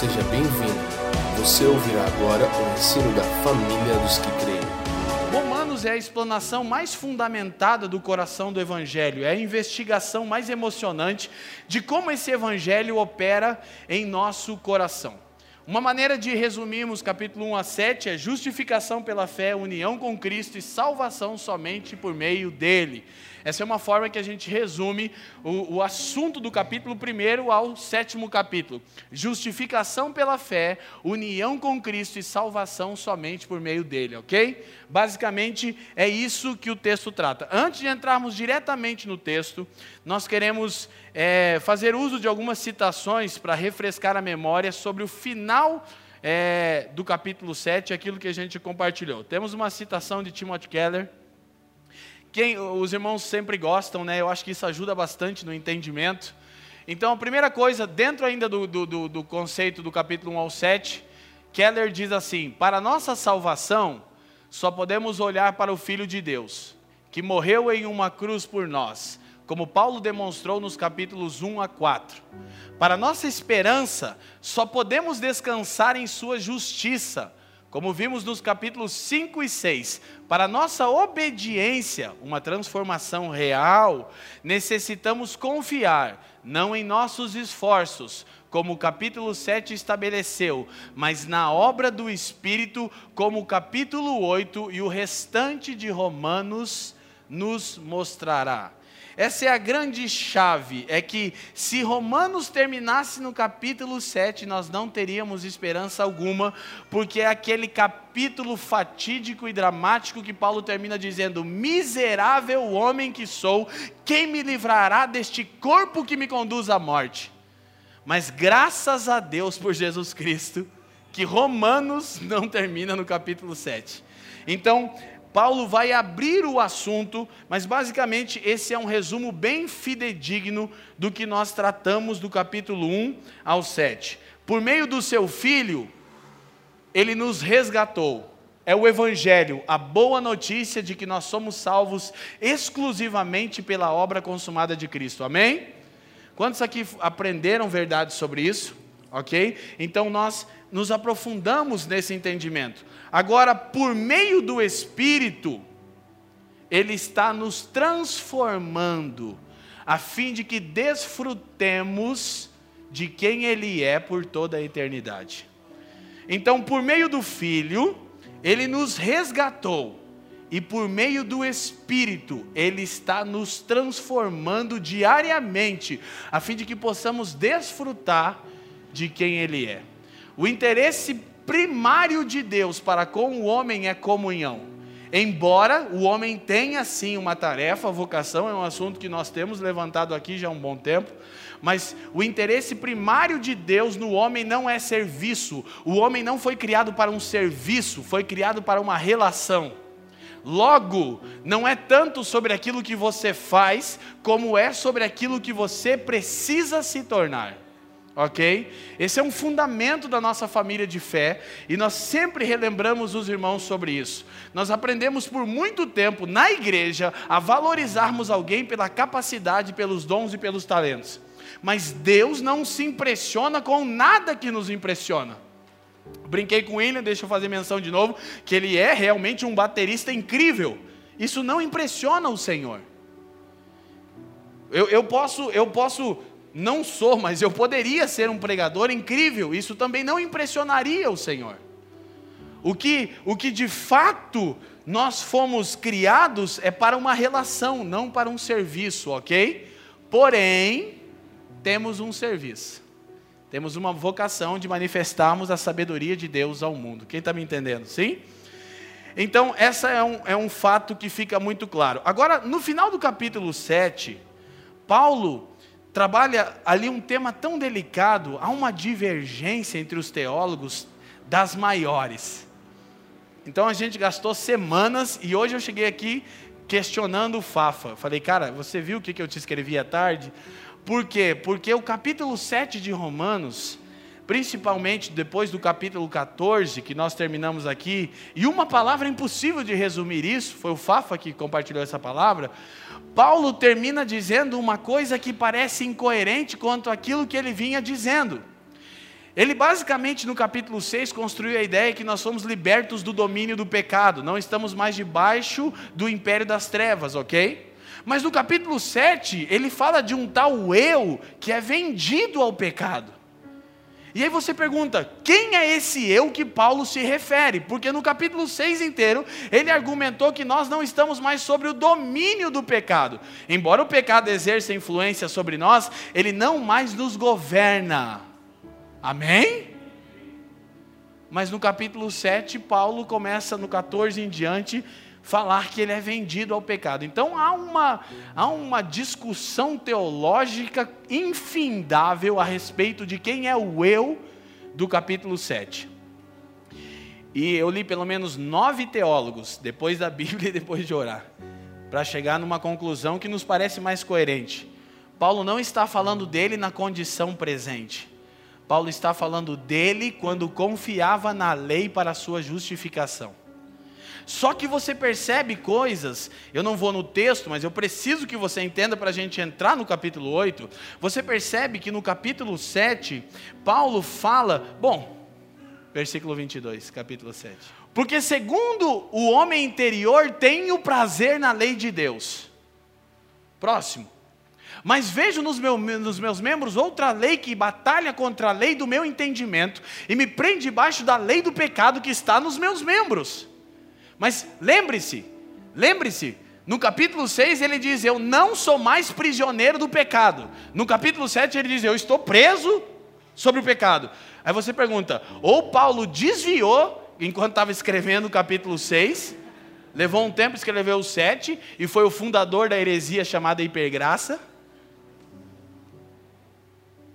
seja bem-vindo. Você ouvirá agora o ensino da família dos que creem. Romanos é a explanação mais fundamentada do coração do Evangelho, é a investigação mais emocionante de como esse Evangelho opera em nosso coração. Uma maneira de resumirmos capítulo 1 a 7 é justificação pela fé, união com Cristo e salvação somente por meio dele. Essa é uma forma que a gente resume o, o assunto do capítulo 1 ao sétimo capítulo. Justificação pela fé, união com Cristo e salvação somente por meio dele, ok? Basicamente é isso que o texto trata. Antes de entrarmos diretamente no texto, nós queremos é, fazer uso de algumas citações para refrescar a memória sobre o final é, do capítulo 7, aquilo que a gente compartilhou. Temos uma citação de Timothy Keller quem os irmãos sempre gostam, né? Eu acho que isso ajuda bastante no entendimento. Então, a primeira coisa, dentro ainda do, do, do conceito do capítulo 1 ao 7, Keller diz assim: Para nossa salvação, só podemos olhar para o Filho de Deus, que morreu em uma cruz por nós, como Paulo demonstrou nos capítulos 1 a 4. Para nossa esperança, só podemos descansar em Sua justiça como vimos nos capítulos 5 e 6, para nossa obediência, uma transformação real, necessitamos confiar, não em nossos esforços, como o capítulo 7 estabeleceu, mas na obra do Espírito, como o capítulo 8 e o restante de Romanos nos mostrará. Essa é a grande chave, é que se Romanos terminasse no capítulo 7, nós não teríamos esperança alguma, porque é aquele capítulo fatídico e dramático que Paulo termina dizendo: Miserável homem que sou, quem me livrará deste corpo que me conduz à morte? Mas graças a Deus por Jesus Cristo, que Romanos não termina no capítulo 7. Então, Paulo vai abrir o assunto, mas basicamente esse é um resumo bem fidedigno do que nós tratamos do capítulo 1 ao 7. Por meio do seu filho, ele nos resgatou. É o Evangelho, a boa notícia de que nós somos salvos exclusivamente pela obra consumada de Cristo. Amém? Quantos aqui aprenderam verdade sobre isso? Ok? Então nós nos aprofundamos nesse entendimento. Agora, por meio do Espírito, Ele está nos transformando, a fim de que desfrutemos de quem Ele é por toda a eternidade. Então, por meio do Filho, Ele nos resgatou, e por meio do Espírito, Ele está nos transformando diariamente, a fim de que possamos desfrutar de quem Ele é. O interesse primário de Deus para com o homem é comunhão. Embora o homem tenha sim uma tarefa, vocação é um assunto que nós temos levantado aqui já há um bom tempo, mas o interesse primário de Deus no homem não é serviço. O homem não foi criado para um serviço, foi criado para uma relação. Logo, não é tanto sobre aquilo que você faz, como é sobre aquilo que você precisa se tornar ok? Esse é um fundamento da nossa família de fé e nós sempre relembramos os irmãos sobre isso. Nós aprendemos por muito tempo na igreja a valorizarmos alguém pela capacidade, pelos dons e pelos talentos. Mas Deus não se impressiona com nada que nos impressiona. Brinquei com ele, deixa eu fazer menção de novo, que ele é realmente um baterista incrível. Isso não impressiona o Senhor. Eu, eu, posso, eu posso não sou, mas eu poderia ser um pregador incrível, isso também não impressionaria o Senhor. O que, o que de fato nós fomos criados é para uma relação, não para um serviço, ok? Porém, temos um serviço. Temos uma vocação de manifestarmos a sabedoria de Deus ao mundo. Quem está me entendendo? Sim? Então, essa é um, é um fato que fica muito claro. Agora, no final do capítulo 7, Paulo trabalha ali um tema tão delicado, há uma divergência entre os teólogos das maiores. Então a gente gastou semanas e hoje eu cheguei aqui questionando o Fafa. Falei, cara, você viu o que eu te escrevi à tarde? Por quê? Porque o capítulo 7 de Romanos, principalmente depois do capítulo 14, que nós terminamos aqui, e uma palavra impossível de resumir isso, foi o Fafa que compartilhou essa palavra, Paulo termina dizendo uma coisa que parece incoerente quanto aquilo que ele vinha dizendo. Ele basicamente no capítulo 6 construiu a ideia que nós somos libertos do domínio do pecado, não estamos mais debaixo do império das trevas, ok? Mas no capítulo 7, ele fala de um tal eu que é vendido ao pecado. E aí você pergunta, quem é esse eu que Paulo se refere? Porque no capítulo 6 inteiro, ele argumentou que nós não estamos mais sobre o domínio do pecado. Embora o pecado exerça influência sobre nós, ele não mais nos governa. Amém? Mas no capítulo 7, Paulo começa no 14 em diante falar que ele é vendido ao pecado. Então há uma, há uma discussão teológica infindável a respeito de quem é o eu do capítulo 7. E eu li pelo menos nove teólogos, depois da Bíblia e depois de orar, para chegar numa conclusão que nos parece mais coerente. Paulo não está falando dele na condição presente. Paulo está falando dele quando confiava na lei para a sua justificação. Só que você percebe coisas, eu não vou no texto, mas eu preciso que você entenda para a gente entrar no capítulo 8. Você percebe que no capítulo 7, Paulo fala, bom, versículo 22, capítulo 7. Porque segundo o homem interior tem o prazer na lei de Deus. Próximo. Mas vejo nos, meu, nos, meus membros outra lei que batalha contra a lei do meu entendimento e me prende debaixo da lei do pecado que está nos meus membros. Mas lembre-se, lembre-se, no capítulo 6 ele diz: Eu não sou mais prisioneiro do pecado. No capítulo 7 ele diz: Eu estou preso sobre o pecado. Aí você pergunta: ou Paulo desviou enquanto estava escrevendo o capítulo 6, levou um tempo, escreveu o 7 e foi o fundador da heresia chamada hipergraça,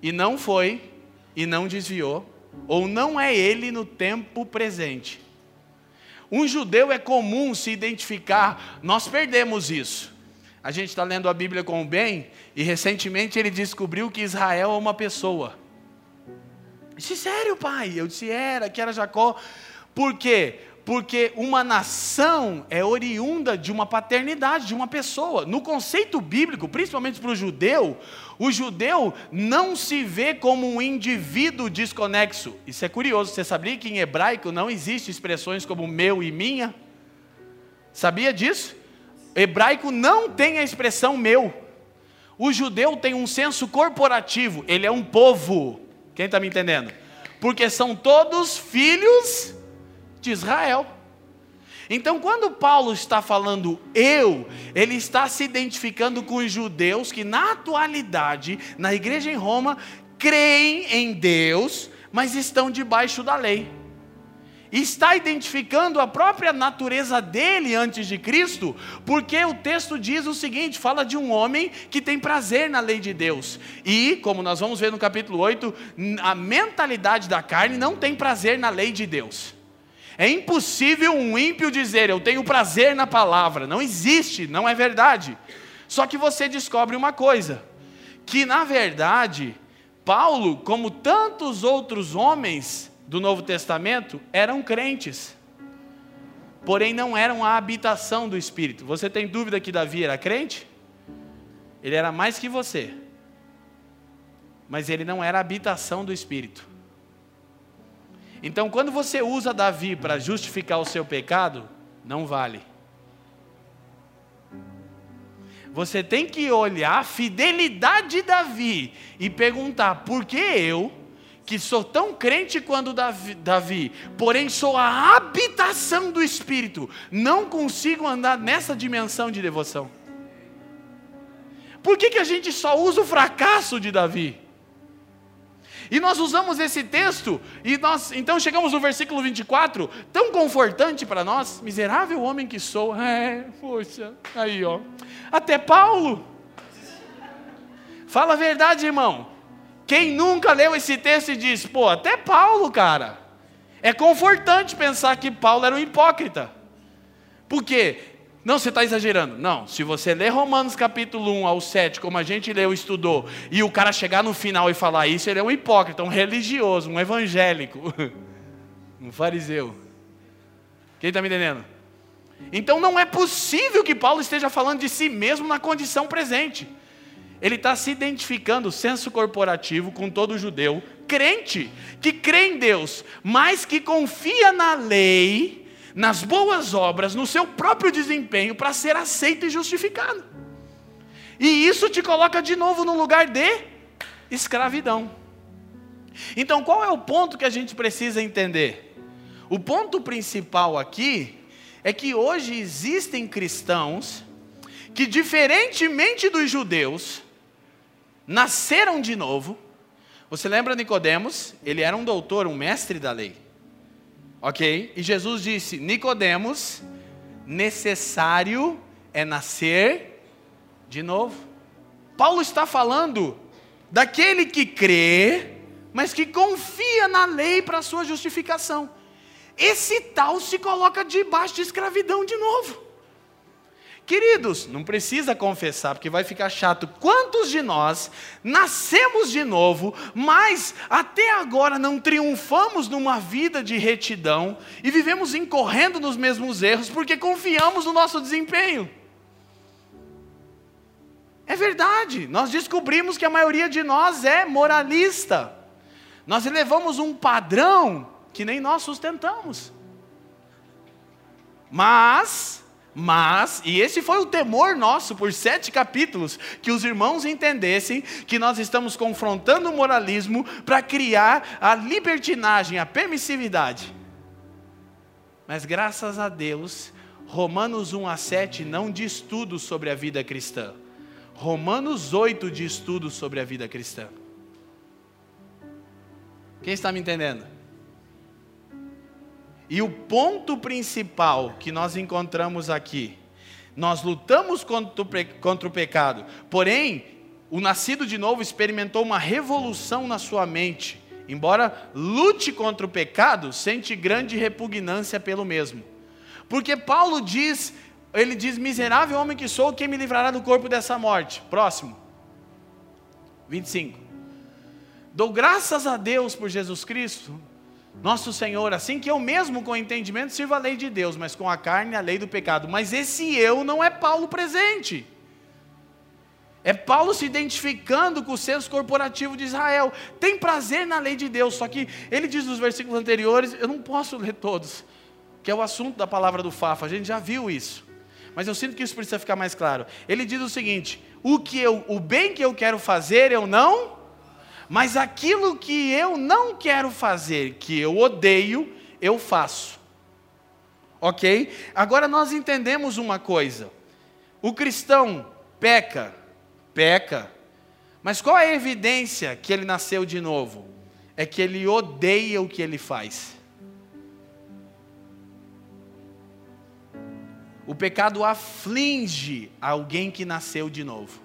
e não foi, e não desviou, ou não é ele no tempo presente. Um judeu é comum se identificar, nós perdemos isso. A gente está lendo a Bíblia com o bem, e recentemente ele descobriu que Israel é uma pessoa. Eu disse, sério, pai? Eu disse, era, que era Jacó. Por quê? Porque uma nação é oriunda de uma paternidade, de uma pessoa. No conceito bíblico, principalmente para o judeu, o judeu não se vê como um indivíduo desconexo. Isso é curioso. Você sabia que em hebraico não existe expressões como meu e minha? Sabia disso? Hebraico não tem a expressão meu. O judeu tem um senso corporativo. Ele é um povo. Quem está me entendendo? Porque são todos filhos de Israel. Então, quando Paulo está falando eu, ele está se identificando com os judeus que, na atualidade, na igreja em Roma, creem em Deus, mas estão debaixo da lei. Está identificando a própria natureza dele antes de Cristo, porque o texto diz o seguinte: fala de um homem que tem prazer na lei de Deus. E, como nós vamos ver no capítulo 8, a mentalidade da carne não tem prazer na lei de Deus. É impossível um ímpio dizer eu tenho prazer na palavra. Não existe, não é verdade. Só que você descobre uma coisa: que na verdade, Paulo, como tantos outros homens do Novo Testamento, eram crentes, porém não eram a habitação do Espírito. Você tem dúvida que Davi era crente? Ele era mais que você, mas ele não era a habitação do Espírito. Então, quando você usa Davi para justificar o seu pecado, não vale. Você tem que olhar a fidelidade de Davi e perguntar: por que eu, que sou tão crente quanto Davi, Davi, porém sou a habitação do Espírito, não consigo andar nessa dimensão de devoção? Por que, que a gente só usa o fracasso de Davi? E nós usamos esse texto, e nós então chegamos no versículo 24, tão confortante para nós, miserável homem que sou. É, poxa, aí ó. Até Paulo. Fala a verdade, irmão. Quem nunca leu esse texto e diz, pô, até Paulo, cara. É confortante pensar que Paulo era um hipócrita. Por quê? Não, você está exagerando. Não, se você ler Romanos capítulo 1 ao 7, como a gente leu e estudou, e o cara chegar no final e falar isso, ele é um hipócrita, um religioso, um evangélico, um fariseu. Quem está me entendendo? Então não é possível que Paulo esteja falando de si mesmo na condição presente. Ele está se identificando, senso corporativo, com todo judeu, crente que crê em Deus, mas que confia na lei, nas boas obras, no seu próprio desempenho para ser aceito e justificado. E isso te coloca de novo no lugar de escravidão. Então, qual é o ponto que a gente precisa entender? O ponto principal aqui é que hoje existem cristãos que, diferentemente dos judeus, nasceram de novo. Você lembra Nicodemos? Ele era um doutor, um mestre da lei. OK? E Jesus disse: "Nicodemos, necessário é nascer de novo". Paulo está falando daquele que crê, mas que confia na lei para sua justificação. Esse tal se coloca debaixo de escravidão de novo. Queridos, não precisa confessar, porque vai ficar chato. Quantos de nós nascemos de novo, mas até agora não triunfamos numa vida de retidão e vivemos incorrendo nos mesmos erros porque confiamos no nosso desempenho? É verdade, nós descobrimos que a maioria de nós é moralista. Nós elevamos um padrão que nem nós sustentamos. Mas mas, e esse foi o temor nosso por sete capítulos, que os irmãos entendessem que nós estamos confrontando o moralismo para criar a libertinagem, a permissividade. Mas graças a Deus, Romanos 1 a 7 não diz tudo sobre a vida cristã. Romanos 8 diz tudo sobre a vida cristã. Quem está me entendendo? E o ponto principal que nós encontramos aqui, nós lutamos contra o, pecado, porém, o nascido de novo experimentou uma revolução na sua mente. Embora lute contra o pecado, sente grande repugnância pelo mesmo. Porque Paulo diz, ele diz: Miserável homem que sou, quem me livrará do corpo dessa morte? Próximo. 25. Dou graças a Deus por Jesus Cristo, nosso Senhor, assim que eu mesmo com entendimento sirvo a lei de Deus, mas com a carne a lei do pecado. Mas esse eu não é Paulo presente. É Paulo se identificando com o senso corporativo de Israel. Tem prazer na lei de Deus, só que ele diz nos versículos anteriores, eu não posso ler todos, que é o assunto da palavra do Fafa, a gente já viu isso. Mas eu sinto que isso precisa ficar mais claro. Ele diz o seguinte: o que eu, o bem que eu quero fazer, eu não mas aquilo que eu não quero fazer, que eu odeio, eu faço. Ok? Agora nós entendemos uma coisa: o cristão peca, peca, mas qual é a evidência que ele nasceu de novo? É que ele odeia o que ele faz. O pecado aflige alguém que nasceu de novo.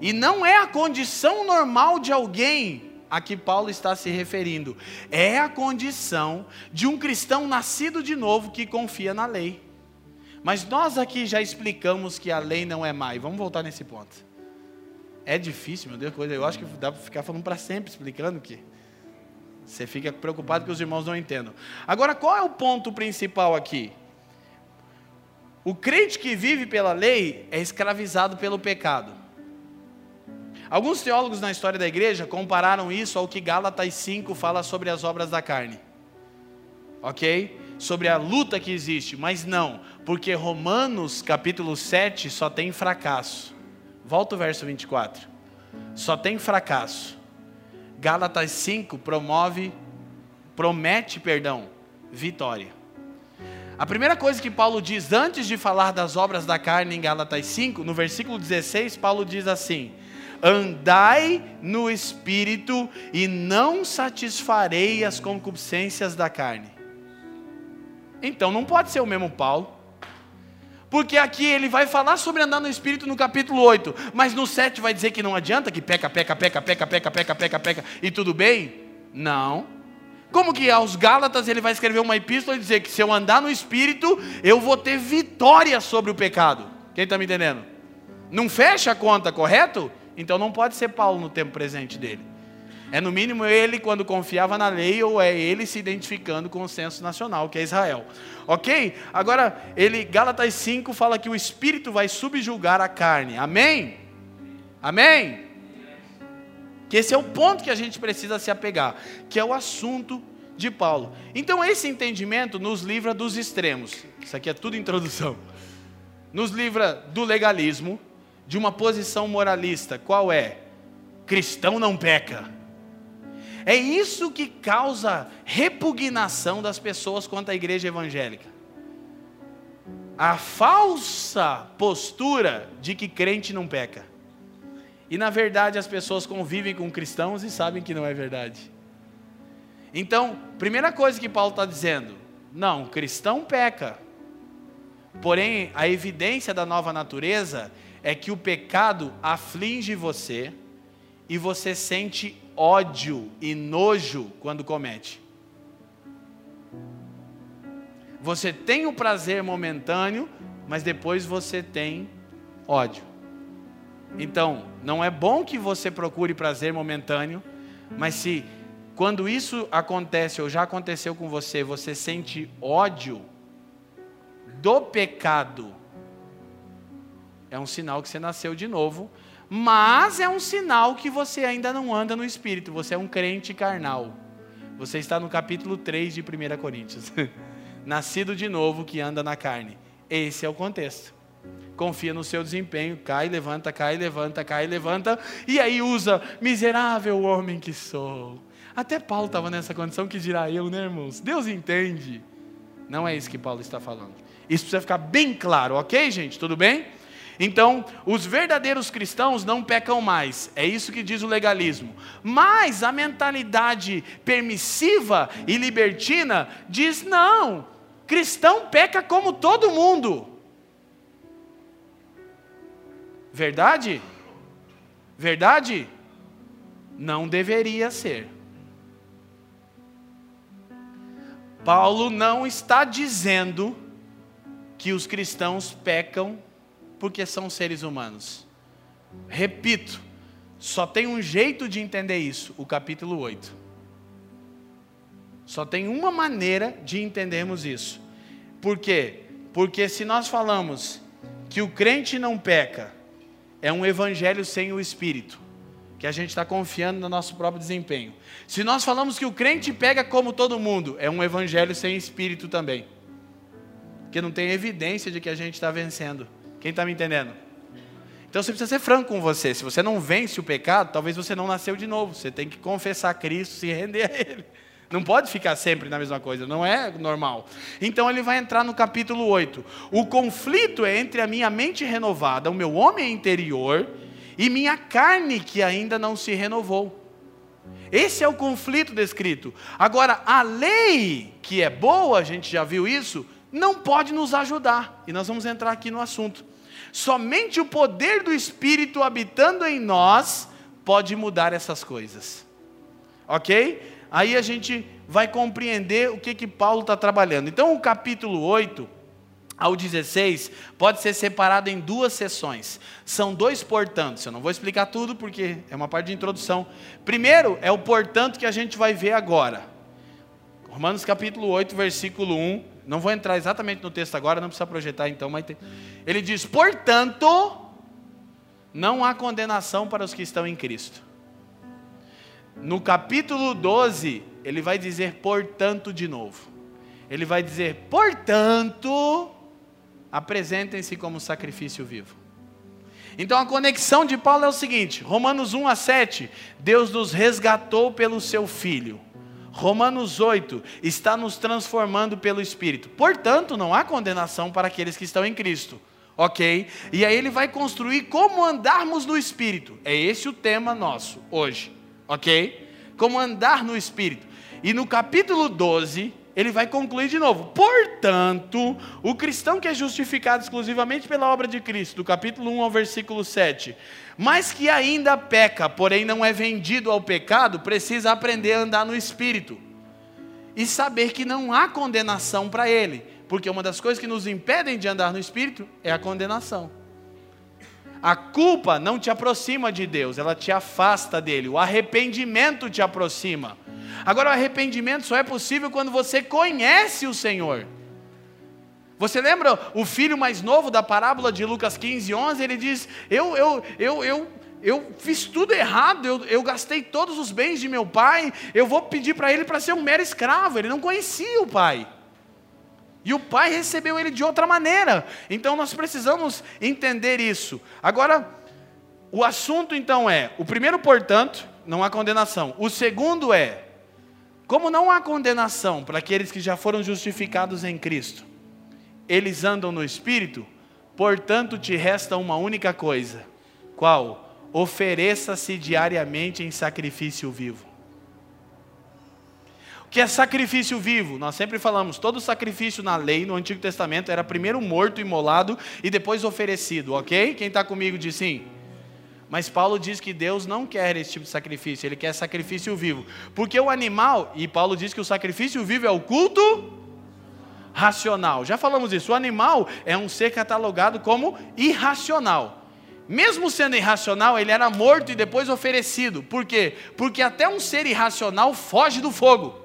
E não é a condição normal de alguém a que Paulo está se referindo, é a condição de um cristão nascido de novo que confia na lei. Mas nós aqui já explicamos que a lei não é e vamos voltar nesse ponto. É difícil, meu Deus, coisa. Eu acho que dá para ficar falando para sempre explicando que você fica preocupado que os irmãos não entendam. Agora, qual é o ponto principal aqui? O crente que vive pela lei é escravizado pelo pecado. Alguns teólogos na história da igreja compararam isso ao que Gálatas 5 fala sobre as obras da carne. Ok? Sobre a luta que existe, mas não, porque Romanos capítulo 7 só tem fracasso. Volta o verso 24. Só tem fracasso. Gálatas 5 promove, promete, perdão, vitória. A primeira coisa que Paulo diz antes de falar das obras da carne em Gálatas 5, no versículo 16, Paulo diz assim: andai no espírito e não satisfarei as concupiscências da carne. Então não pode ser o mesmo Paulo. Porque aqui ele vai falar sobre andar no espírito no capítulo 8, mas no 7 vai dizer que não adianta, que peca, peca, peca, peca, peca, peca, peca, peca e tudo bem? Não. Como que aos Gálatas ele vai escrever uma epístola e dizer que se eu andar no espírito, eu vou ter vitória sobre o pecado? Quem está me entendendo? Não fecha a conta, correto? Então não pode ser Paulo no tempo presente dele. É no mínimo ele quando confiava na lei ou é ele se identificando com o senso nacional, que é Israel. OK? Agora, ele Gálatas 5 fala que o espírito vai subjugar a carne. Amém? Amém? Que esse é o ponto que a gente precisa se apegar, que é o assunto de Paulo. Então esse entendimento nos livra dos extremos. Isso aqui é tudo introdução. Nos livra do legalismo, de uma posição moralista. Qual é? Cristão não peca. É isso que causa repugnação das pessoas quanto à igreja evangélica. A falsa postura de que crente não peca. E na verdade as pessoas convivem com cristãos e sabem que não é verdade. Então, primeira coisa que Paulo está dizendo: não, cristão peca. Porém, a evidência da nova natureza é que o pecado aflige você e você sente ódio e nojo quando comete. Você tem o prazer momentâneo, mas depois você tem ódio. Então, não é bom que você procure prazer momentâneo, mas se quando isso acontece ou já aconteceu com você, você sente ódio do pecado, é um sinal que você nasceu de novo, mas é um sinal que você ainda não anda no espírito, você é um crente carnal. Você está no capítulo 3 de 1 Coríntios. Nascido de novo que anda na carne. Esse é o contexto confia no seu desempenho, cai, levanta, cai, levanta, cai, levanta, e aí usa, miserável homem que sou. Até Paulo estava nessa condição que dirá eu, né, irmãos? Deus entende. Não é isso que Paulo está falando. Isso precisa ficar bem claro, ok, gente? Tudo bem? Então, os verdadeiros cristãos não pecam mais, é isso que diz o legalismo. Mas a mentalidade permissiva e libertina diz: não, cristão peca como todo mundo. Verdade? Verdade? Não deveria ser. Paulo não está dizendo que os cristãos pecam porque são seres humanos. Repito, só tem um jeito de entender isso, o capítulo 8. Só tem uma maneira de entendermos isso. Por quê? Porque se nós falamos que o crente não peca, é um evangelho sem o espírito, que a gente está confiando no nosso próprio desempenho. Se nós falamos que o crente pega como todo mundo, é um evangelho sem espírito também, que não tem evidência de que a gente está vencendo. Quem está me entendendo? Então você precisa ser franco com você. Se você não vence o pecado, talvez você não nasceu de novo. Você tem que confessar Cristo, se render a Ele. Não pode ficar sempre na mesma coisa, não é normal. Então ele vai entrar no capítulo 8. O conflito é entre a minha mente renovada, o meu homem interior, e minha carne que ainda não se renovou. Esse é o conflito descrito. Agora, a lei, que é boa, a gente já viu isso, não pode nos ajudar. E nós vamos entrar aqui no assunto. Somente o poder do Espírito habitando em nós pode mudar essas coisas. Ok? aí a gente vai compreender o que, que Paulo está trabalhando. Então, o capítulo 8 ao 16 pode ser separado em duas sessões. São dois portantos. Eu não vou explicar tudo porque é uma parte de introdução. Primeiro é o portanto que a gente vai ver agora. Romanos capítulo 8, versículo 1. Não vou entrar exatamente no texto agora, não precisa projetar então, mas tem... ele diz: "Portanto, não há condenação para os que estão em Cristo". No capítulo 12, ele vai dizer portanto de novo. Ele vai dizer, portanto, apresentem-se como sacrifício vivo. Então a conexão de Paulo é o seguinte: Romanos 1 a 7, Deus nos resgatou pelo seu Filho. Romanos 8, está nos transformando pelo Espírito. Portanto, não há condenação para aqueles que estão em Cristo. Ok? E aí ele vai construir como andarmos no Espírito. É esse o tema nosso hoje ok? Como andar no Espírito. E no capítulo 12, ele vai concluir de novo. Portanto, o cristão que é justificado exclusivamente pela obra de Cristo, do capítulo 1 ao versículo 7, mas que ainda peca, porém não é vendido ao pecado, precisa aprender a andar no Espírito. E saber que não há condenação para ele, porque uma das coisas que nos impedem de andar no Espírito é a condenação. A culpa não te aproxima de Deus, ela te afasta dele. O arrependimento te aproxima. Agora, o arrependimento só é possível quando você conhece o Senhor. Você lembra o filho mais novo da parábola de Lucas 15, 11? Ele diz: Eu, eu, eu, eu, eu fiz tudo errado, eu, eu gastei todos os bens de meu pai, eu vou pedir para ele para ser um mero escravo. Ele não conhecia o pai. E o pai recebeu ele de outra maneira. Então nós precisamos entender isso. Agora, o assunto então é: o primeiro, portanto, não há condenação. O segundo é: como não há condenação para aqueles que já foram justificados em Cristo, eles andam no Espírito, portanto te resta uma única coisa: qual? Ofereça-se diariamente em sacrifício vivo. O que é sacrifício vivo? Nós sempre falamos, todo sacrifício na lei, no Antigo Testamento, era primeiro morto, imolado e depois oferecido, ok? Quem está comigo diz sim. Mas Paulo diz que Deus não quer esse tipo de sacrifício, ele quer sacrifício vivo. Porque o animal, e Paulo diz que o sacrifício vivo é o culto racional. Já falamos isso, o animal é um ser catalogado como irracional. Mesmo sendo irracional, ele era morto e depois oferecido. Por quê? Porque até um ser irracional foge do fogo.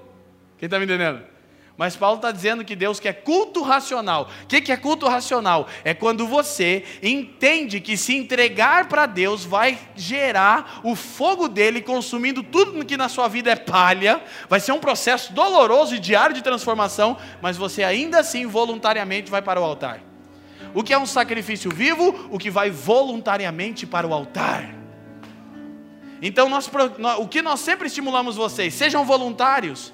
Quem está me entendendo? Mas Paulo está dizendo que Deus quer culto racional. O que é culto racional? É quando você entende que se entregar para Deus vai gerar o fogo dele consumindo tudo que na sua vida é palha. Vai ser um processo doloroso e diário de transformação, mas você ainda assim voluntariamente vai para o altar. O que é um sacrifício vivo? O que vai voluntariamente para o altar. Então, nós, o que nós sempre estimulamos vocês, sejam voluntários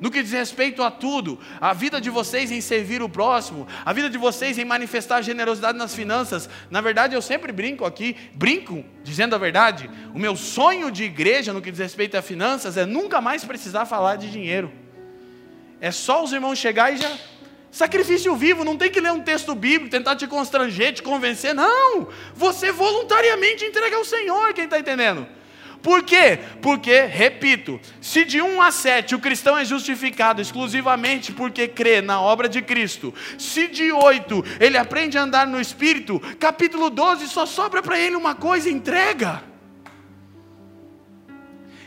no que diz respeito a tudo, a vida de vocês em servir o próximo, a vida de vocês em manifestar generosidade nas finanças. Na verdade, eu sempre brinco aqui, brinco dizendo a verdade. O meu sonho de igreja no que diz respeito a finanças é nunca mais precisar falar de dinheiro. É só os irmãos chegar e já Sacrifício vivo, não tem que ler um texto bíblico, tentar te constranger, te convencer, não. Você voluntariamente entrega ao Senhor, quem está entendendo? Por quê? Porque, repito, se de 1 a 7 o cristão é justificado exclusivamente porque crê na obra de Cristo, se de 8 ele aprende a andar no Espírito, capítulo 12 só sobra para ele uma coisa: entrega.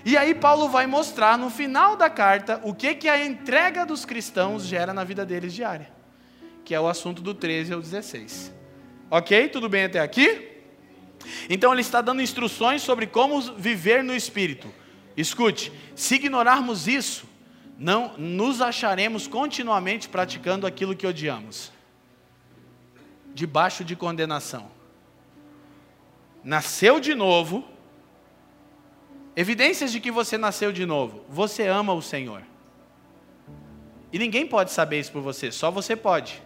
E aí Paulo vai mostrar no final da carta o que, que a entrega dos cristãos gera na vida deles diária, que é o assunto do 13 ao 16. Ok? Tudo bem até aqui? Então ele está dando instruções sobre como viver no Espírito. Escute, se ignorarmos isso, não nos acharemos continuamente praticando aquilo que odiamos, debaixo de condenação. Nasceu de novo, evidências de que você nasceu de novo, você ama o Senhor. E ninguém pode saber isso por você, só você pode.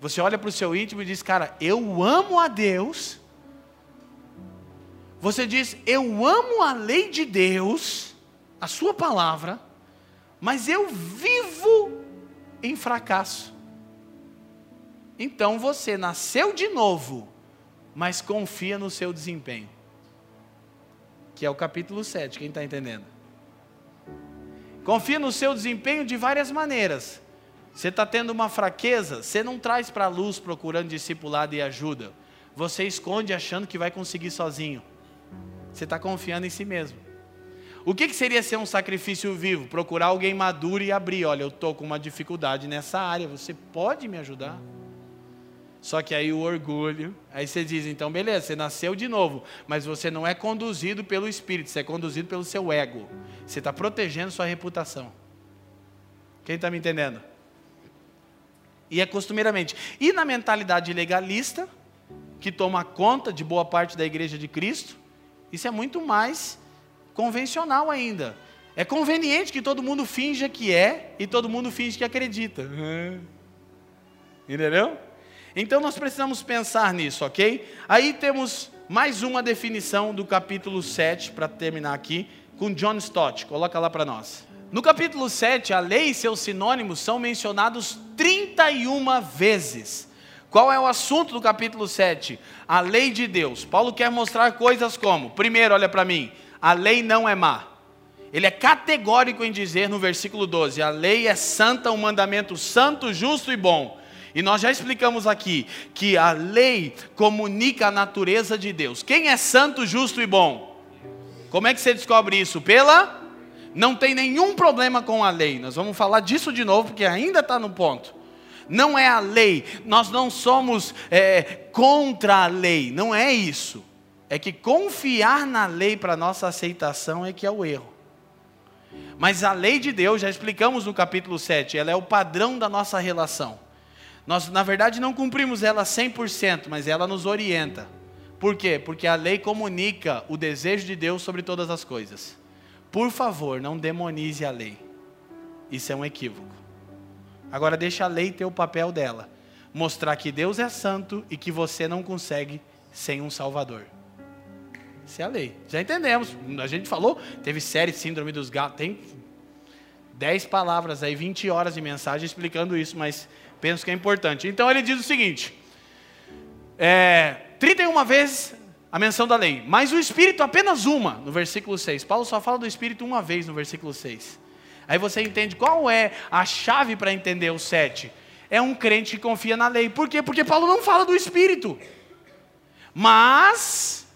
Você olha para o seu íntimo e diz, cara, eu amo a Deus você diz: Eu amo a lei de Deus, a Sua palavra, mas eu vivo em fracasso. Então você nasceu de novo, mas confia no seu desempenho. Que é o capítulo 7, quem está entendendo? Confia no seu desempenho de várias maneiras. Você está tendo uma fraqueza, você não traz para a luz procurando discipulado e ajuda. Você esconde achando que vai conseguir sozinho. Você está confiando em si mesmo. O que, que seria ser um sacrifício vivo? Procurar alguém maduro e abrir. Olha, eu estou com uma dificuldade nessa área, você pode me ajudar? Só que aí o orgulho, aí você diz, então beleza, você nasceu de novo, mas você não é conduzido pelo Espírito, você é conduzido pelo seu ego. Você está protegendo sua reputação. Quem está me entendendo? E é costumeiramente. E na mentalidade legalista, que toma conta de boa parte da igreja de Cristo, isso é muito mais convencional ainda. É conveniente que todo mundo finja que é e todo mundo finge que acredita. Entendeu? Então nós precisamos pensar nisso, ok? Aí temos mais uma definição do capítulo 7, para terminar aqui, com John Stott. Coloca lá para nós. No capítulo 7, a lei e seus sinônimos são mencionados 31 vezes. Qual é o assunto do capítulo 7? A lei de Deus. Paulo quer mostrar coisas como: primeiro, olha para mim, a lei não é má. Ele é categórico em dizer no versículo 12: a lei é santa, um mandamento santo, justo e bom. E nós já explicamos aqui que a lei comunica a natureza de Deus. Quem é santo, justo e bom? Como é que você descobre isso? Pela. Não tem nenhum problema com a lei. Nós vamos falar disso de novo, porque ainda está no ponto não é a lei, nós não somos é, contra a lei, não é isso. é que confiar na lei para nossa aceitação é que é o erro. Mas a lei de Deus, já explicamos no capítulo 7, ela é o padrão da nossa relação. Nós, na verdade, não cumprimos ela 100%, mas ela nos orienta. Por quê? Porque a lei comunica o desejo de Deus sobre todas as coisas. Por favor, não demonize a lei. Isso é um equívoco. Agora deixa a lei ter o papel dela, mostrar que Deus é santo e que você não consegue sem um Salvador. Isso é a lei. Já entendemos. A gente falou, teve série Síndrome dos Gatos, tem 10 palavras aí, 20 horas de mensagem explicando isso, mas penso que é importante. Então ele diz o seguinte: é, 31 vezes a menção da lei, mas o Espírito apenas uma, no versículo 6. Paulo só fala do Espírito uma vez no versículo 6. Aí você entende qual é a chave para entender o 7. É um crente que confia na lei. Por quê? Porque Paulo não fala do Espírito. Mas,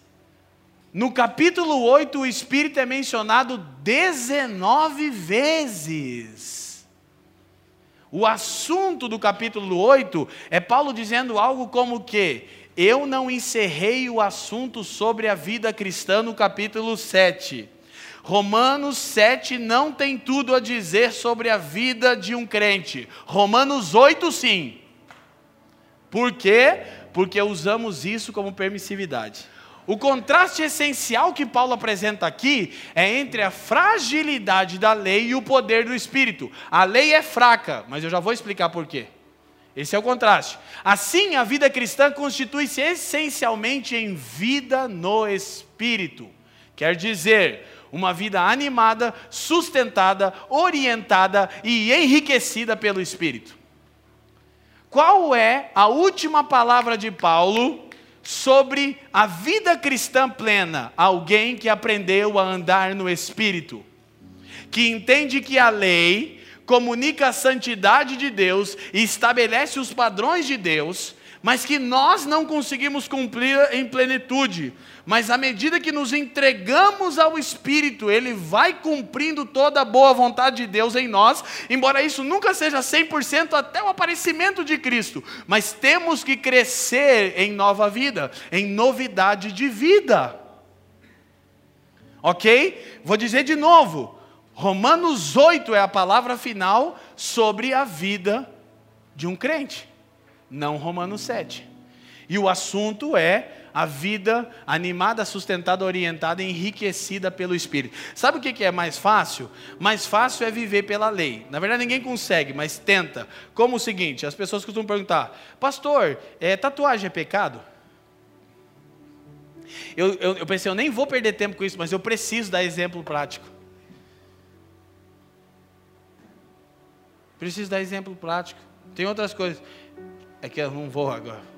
no capítulo 8, o Espírito é mencionado 19 vezes. O assunto do capítulo 8 é Paulo dizendo algo como que eu não encerrei o assunto sobre a vida cristã no capítulo 7. Romanos 7 não tem tudo a dizer sobre a vida de um crente. Romanos 8 sim. Por quê? Porque usamos isso como permissividade. O contraste essencial que Paulo apresenta aqui é entre a fragilidade da lei e o poder do Espírito. A lei é fraca, mas eu já vou explicar por quê. Esse é o contraste. Assim, a vida cristã constitui-se essencialmente em vida no Espírito. Quer dizer, uma vida animada, sustentada, orientada e enriquecida pelo Espírito. Qual é a última palavra de Paulo sobre a vida cristã plena? Alguém que aprendeu a andar no Espírito, que entende que a lei comunica a santidade de Deus e estabelece os padrões de Deus, mas que nós não conseguimos cumprir em plenitude. Mas à medida que nos entregamos ao Espírito, ele vai cumprindo toda a boa vontade de Deus em nós, embora isso nunca seja 100% até o aparecimento de Cristo. Mas temos que crescer em nova vida, em novidade de vida. Ok? Vou dizer de novo. Romanos 8 é a palavra final sobre a vida de um crente não Romanos 7. E o assunto é a vida animada, sustentada, orientada, enriquecida pelo Espírito. Sabe o que é mais fácil? Mais fácil é viver pela lei. Na verdade, ninguém consegue, mas tenta. Como o seguinte: as pessoas costumam perguntar, pastor, é, tatuagem é pecado? Eu, eu, eu pensei, eu nem vou perder tempo com isso, mas eu preciso dar exemplo prático. Preciso dar exemplo prático. Tem outras coisas. É que eu não vou agora.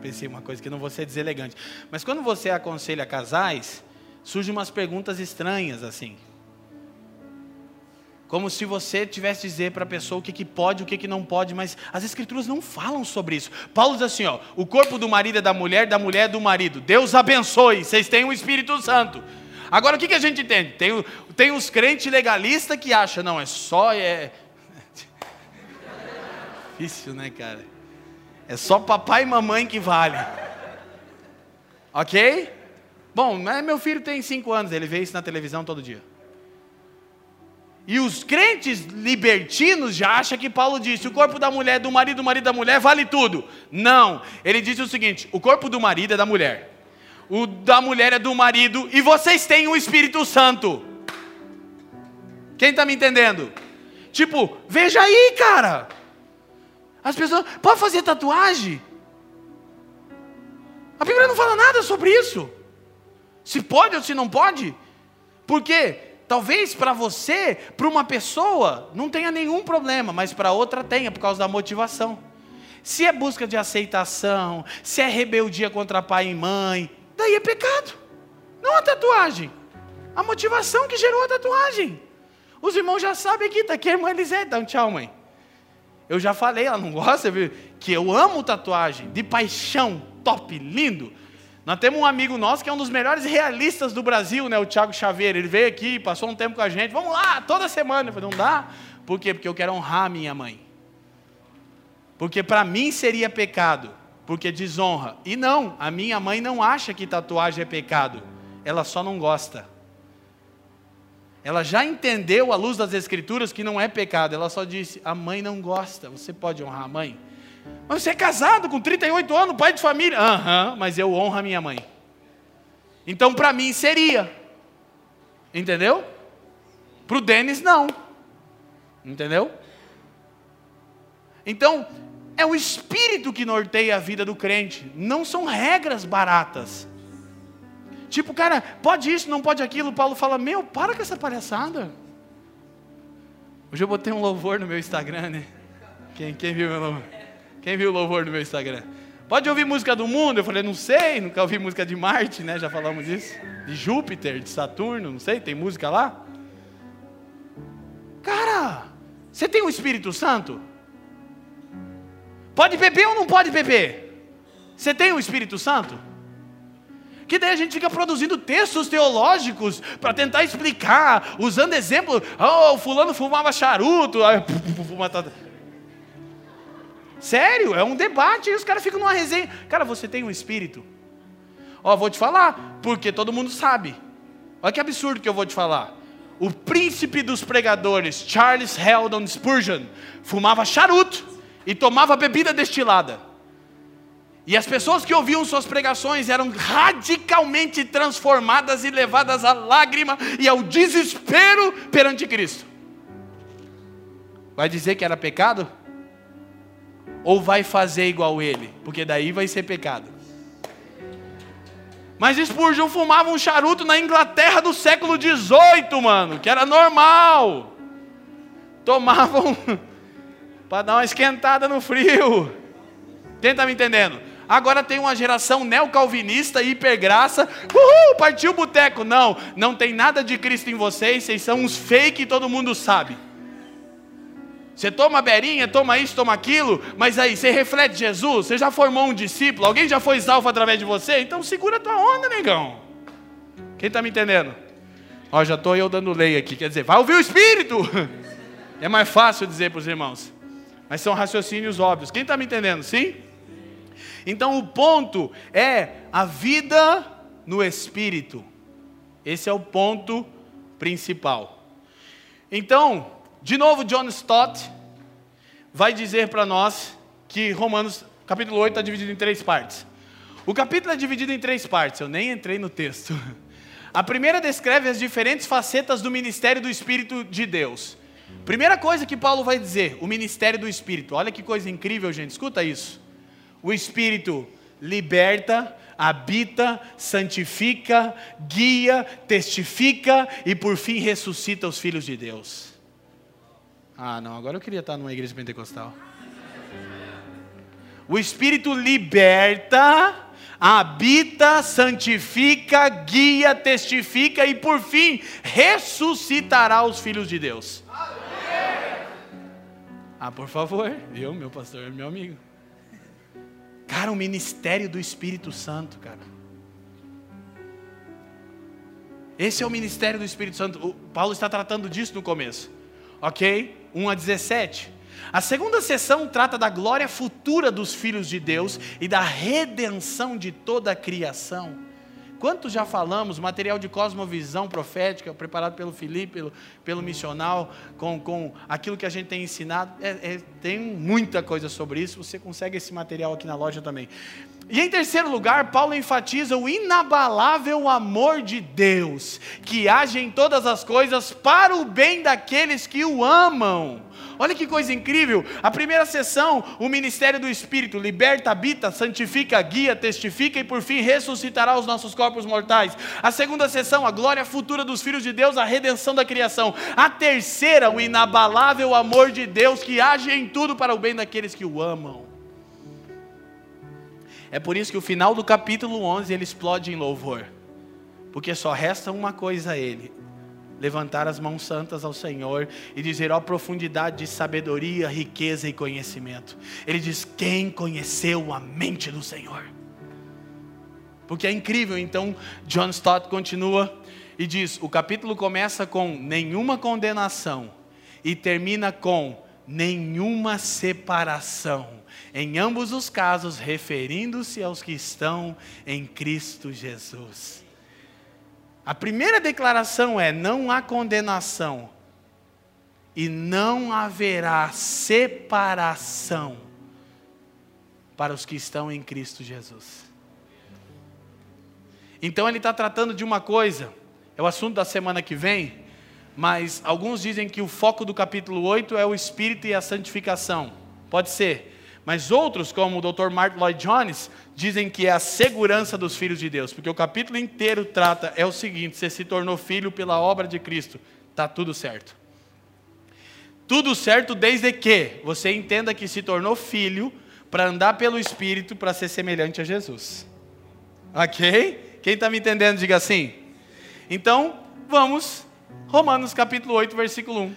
Pensei uma coisa que não vou ser deselegante. Mas quando você aconselha casais, surgem umas perguntas estranhas assim. Como se você tivesse dizer para a pessoa o que, que pode o que, que não pode, mas as escrituras não falam sobre isso. Paulo diz assim: ó, o corpo do marido é da mulher, da mulher é do marido. Deus abençoe, vocês têm o Espírito Santo. Agora o que, que a gente entende? Tem, tem os crentes legalistas que acham, não, é só. É... Difícil, né, cara? É só papai e mamãe que vale. Ok? Bom, meu filho tem cinco anos, ele vê isso na televisão todo dia. E os crentes libertinos já acham que Paulo disse: o corpo da mulher, do marido, do marido da mulher, vale tudo. Não. Ele disse o seguinte: o corpo do marido é da mulher, o da mulher é do marido, e vocês têm o Espírito Santo. Quem está me entendendo? Tipo, veja aí, cara. As pessoas, pode fazer tatuagem? A Bíblia não fala nada sobre isso. Se pode ou se não pode. Porque talvez para você, para uma pessoa, não tenha nenhum problema, mas para outra tenha, por causa da motivação. Se é busca de aceitação, se é rebeldia contra pai e mãe, daí é pecado. Não a tatuagem. A motivação que gerou a tatuagem. Os irmãos já sabem aqui, está aqui a irmã Elisete, dá um tchau, mãe. Eu já falei, ela não gosta, viu? que eu amo tatuagem, de paixão, top, lindo. Nós temos um amigo nosso que é um dos melhores realistas do Brasil, né? o Thiago Xavier. Ele veio aqui, passou um tempo com a gente. Vamos lá, toda semana. Eu falei, não dá? Por quê? Porque eu quero honrar minha mãe. Porque para mim seria pecado porque desonra. E não, a minha mãe não acha que tatuagem é pecado, ela só não gosta. Ela já entendeu à luz das Escrituras que não é pecado, ela só disse: a mãe não gosta, você pode honrar a mãe. Mas você é casado com 38 anos, pai de família. Aham, uhum, mas eu honro a minha mãe. Então para mim seria. Entendeu? Para o Denis, não. Entendeu? Então, é o espírito que norteia a vida do crente, não são regras baratas. Tipo, cara, pode isso, não pode aquilo. Paulo fala: Meu, para com essa palhaçada. Hoje eu botei um louvor no meu Instagram, né? Quem, quem viu meu louvor? Quem viu o louvor no meu Instagram? Pode ouvir música do mundo? Eu falei, não sei, nunca ouvi música de Marte, né? Já falamos disso. De Júpiter, de Saturno, não sei, tem música lá? Cara, você tem o um Espírito Santo? Pode beber ou não pode beber? Você tem o Espírito Santo? Que daí a gente fica produzindo textos teológicos para tentar explicar, usando exemplo. Oh, fulano fumava charuto. Sério, é um debate e os caras ficam numa resenha. Cara, você tem um espírito? Ó, vou te falar, porque todo mundo sabe. Olha que absurdo que eu vou te falar. O príncipe dos pregadores, Charles Heldon Spurgeon, fumava charuto e tomava bebida destilada. E as pessoas que ouviam suas pregações eram radicalmente transformadas e levadas à lágrima e ao desespero perante Cristo. Vai dizer que era pecado? Ou vai fazer igual ele? Porque daí vai ser pecado. Mas Spurgeon fumava um charuto na Inglaterra do século XVIII, mano, que era normal. Tomavam para dar uma esquentada no frio. Quem está me entendendo? Agora tem uma geração neocalvinista, hipergraça. Uhul, partiu o boteco. Não, não tem nada de Cristo em vocês, vocês são uns fake e todo mundo sabe. Você toma berinha, toma isso, toma aquilo, mas aí você reflete Jesus, você já formou um discípulo, alguém já foi salvo através de você, então segura a tua onda, negão. Quem está me entendendo? Ó, já estou eu dando lei aqui, quer dizer, vai ouvir o Espírito. É mais fácil dizer para os irmãos. Mas são raciocínios óbvios. Quem está me entendendo? Sim? Então o ponto é a vida no Espírito. Esse é o ponto principal. Então, de novo, John Stott vai dizer para nós que Romanos capítulo 8 está dividido em três partes. O capítulo é dividido em três partes, eu nem entrei no texto. A primeira descreve as diferentes facetas do ministério do Espírito de Deus. Primeira coisa que Paulo vai dizer, o ministério do Espírito. Olha que coisa incrível, gente, escuta isso. O Espírito liberta, habita, santifica, guia, testifica e por fim ressuscita os filhos de Deus. Ah, não, agora eu queria estar numa igreja pentecostal. O Espírito liberta, habita, santifica, guia, testifica e por fim ressuscitará os filhos de Deus. Ah, por favor, eu, meu pastor, meu amigo. Cara, o ministério do Espírito Santo, cara. Esse é o ministério do Espírito Santo. O Paulo está tratando disso no começo. Ok? 1 a 17. A segunda sessão trata da glória futura dos filhos de Deus e da redenção de toda a criação. Quantos já falamos, material de cosmovisão profética, preparado pelo Felipe, pelo, pelo missional, com, com aquilo que a gente tem ensinado, é, é, tem muita coisa sobre isso, você consegue esse material aqui na loja também. E em terceiro lugar, Paulo enfatiza o inabalável amor de Deus, que age em todas as coisas para o bem daqueles que o amam. Olha que coisa incrível. A primeira sessão, o ministério do Espírito, liberta, habita, santifica, guia, testifica e por fim ressuscitará os nossos corpos mortais. A segunda sessão, a glória futura dos filhos de Deus, a redenção da criação. A terceira, o inabalável amor de Deus que age em tudo para o bem daqueles que o amam. É por isso que o final do capítulo 11 ele explode em louvor. Porque só resta uma coisa a ele: levantar as mãos santas ao Senhor e dizer, ó profundidade de sabedoria, riqueza e conhecimento. Ele diz: Quem conheceu a mente do Senhor? Porque é incrível, então John Stott continua e diz: o capítulo começa com nenhuma condenação e termina com nenhuma separação. Em ambos os casos, referindo-se aos que estão em Cristo Jesus. A primeira declaração é: não há condenação e não haverá separação para os que estão em Cristo Jesus. Então ele está tratando de uma coisa, é o assunto da semana que vem, mas alguns dizem que o foco do capítulo 8 é o Espírito e a santificação. Pode ser. Mas outros, como o Dr. Martin Lloyd Jones, dizem que é a segurança dos filhos de Deus, porque o capítulo inteiro trata é o seguinte: você se tornou filho pela obra de Cristo, está tudo certo. Tudo certo desde que você entenda que se tornou filho para andar pelo Espírito para ser semelhante a Jesus. Ok? Quem está me entendendo, diga assim. Então, vamos Romanos capítulo 8, versículo 1.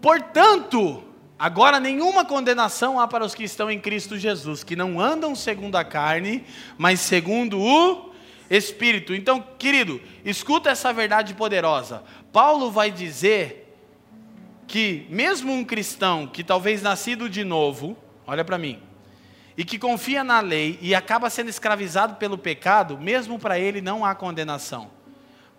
Portanto, agora nenhuma condenação há para os que estão em Cristo Jesus, que não andam segundo a carne, mas segundo o Espírito. Então, querido, escuta essa verdade poderosa. Paulo vai dizer que, mesmo um cristão que talvez nascido de novo, olha para mim, e que confia na lei e acaba sendo escravizado pelo pecado, mesmo para ele não há condenação.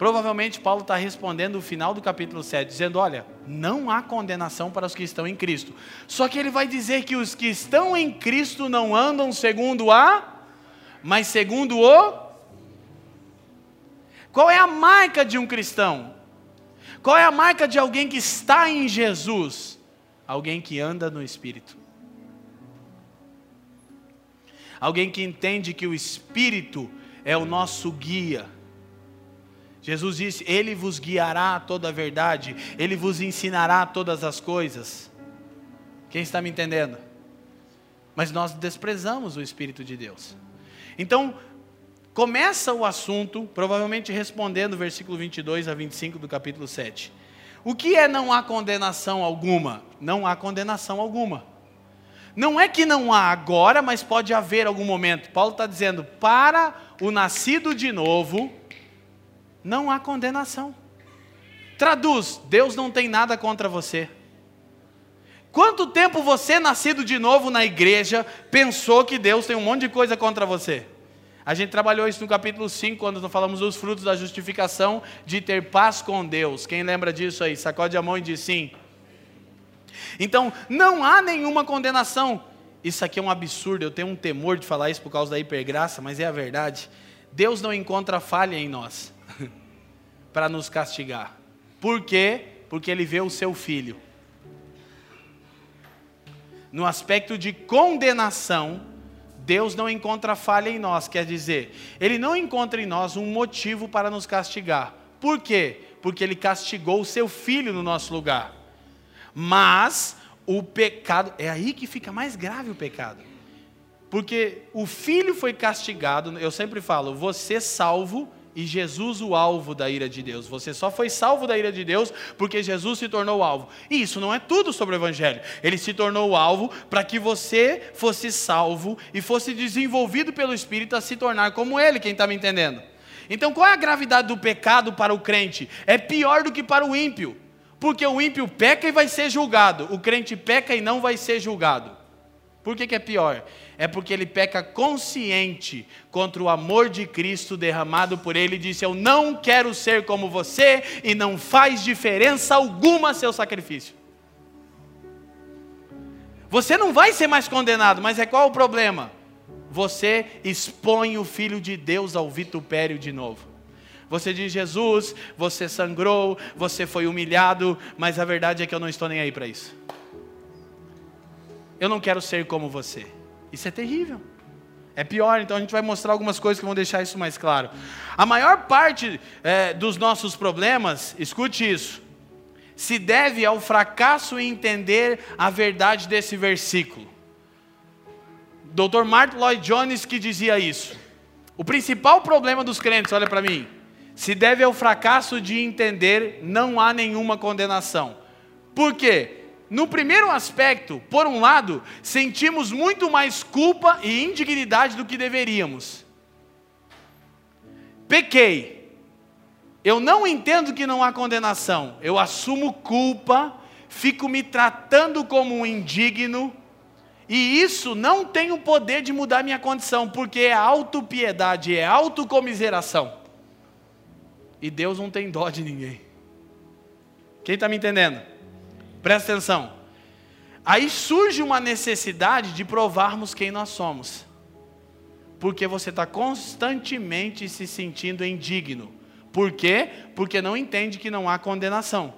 Provavelmente Paulo está respondendo o final do capítulo 7, dizendo: Olha, não há condenação para os que estão em Cristo. Só que ele vai dizer que os que estão em Cristo não andam segundo a, mas segundo o. Qual é a marca de um cristão? Qual é a marca de alguém que está em Jesus? Alguém que anda no Espírito. Alguém que entende que o Espírito é o nosso guia Jesus disse: Ele vos guiará a toda a verdade, Ele vos ensinará todas as coisas. Quem está me entendendo? Mas nós desprezamos o Espírito de Deus. Então, começa o assunto, provavelmente respondendo o versículo 22 a 25 do capítulo 7. O que é não há condenação alguma? Não há condenação alguma. Não é que não há agora, mas pode haver algum momento. Paulo está dizendo: para o nascido de novo, não há condenação. Traduz: Deus não tem nada contra você. Quanto tempo você, nascido de novo na igreja, pensou que Deus tem um monte de coisa contra você? A gente trabalhou isso no capítulo 5, quando nós falamos dos frutos da justificação, de ter paz com Deus. Quem lembra disso aí? Sacode a mão e diz sim. Então, não há nenhuma condenação. Isso aqui é um absurdo, eu tenho um temor de falar isso por causa da hipergraça, mas é a verdade. Deus não encontra falha em nós para nos castigar. Por quê? Porque ele vê o seu filho. No aspecto de condenação, Deus não encontra falha em nós, quer dizer, Ele não encontra em nós um motivo para nos castigar. Por quê? Porque Ele castigou o seu filho no nosso lugar. Mas o pecado, é aí que fica mais grave o pecado. Porque o filho foi castigado, eu sempre falo, você salvo e Jesus o alvo da ira de Deus. Você só foi salvo da ira de Deus porque Jesus se tornou o alvo. E isso não é tudo sobre o Evangelho. Ele se tornou o alvo para que você fosse salvo e fosse desenvolvido pelo Espírito a se tornar como Ele. Quem está me entendendo? Então qual é a gravidade do pecado para o crente? É pior do que para o ímpio. Porque o ímpio peca e vai ser julgado. O crente peca e não vai ser julgado. Por que, que é pior? É porque ele peca consciente contra o amor de Cristo derramado por ele e disse: Eu não quero ser como você, e não faz diferença alguma seu sacrifício. Você não vai ser mais condenado, mas é qual o problema? Você expõe o Filho de Deus ao vitupério de novo. Você diz, Jesus, você sangrou, você foi humilhado, mas a verdade é que eu não estou nem aí para isso eu não quero ser como você. Isso é terrível. É pior, então a gente vai mostrar algumas coisas que vão deixar isso mais claro. A maior parte é, dos nossos problemas, escute isso, se deve ao fracasso em entender a verdade desse versículo. Dr. Martin Lloyd Jones que dizia isso. O principal problema dos crentes, olha para mim, se deve ao fracasso de entender não há nenhuma condenação. Por quê? No primeiro aspecto, por um lado, sentimos muito mais culpa e indignidade do que deveríamos. Pequei. Eu não entendo que não há condenação. Eu assumo culpa, fico me tratando como um indigno, e isso não tem o poder de mudar minha condição, porque é autopiedade, é autocomiseração. E Deus não tem dó de ninguém. Quem está me entendendo? Presta atenção. Aí surge uma necessidade de provarmos quem nós somos. Porque você está constantemente se sentindo indigno. Por quê? Porque não entende que não há condenação.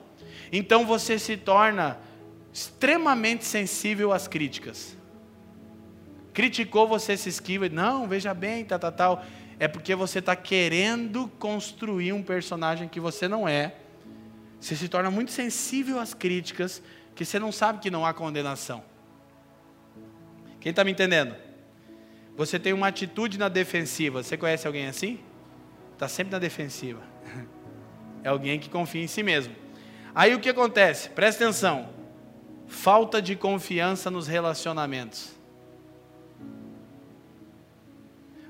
Então você se torna extremamente sensível às críticas. Criticou, você se esquiva, não, veja bem, tal, tal, tal. É porque você está querendo construir um personagem que você não é. Você se torna muito sensível às críticas, que você não sabe que não há condenação. Quem está me entendendo? Você tem uma atitude na defensiva. Você conhece alguém assim? Está sempre na defensiva. É alguém que confia em si mesmo. Aí o que acontece? Presta atenção. Falta de confiança nos relacionamentos.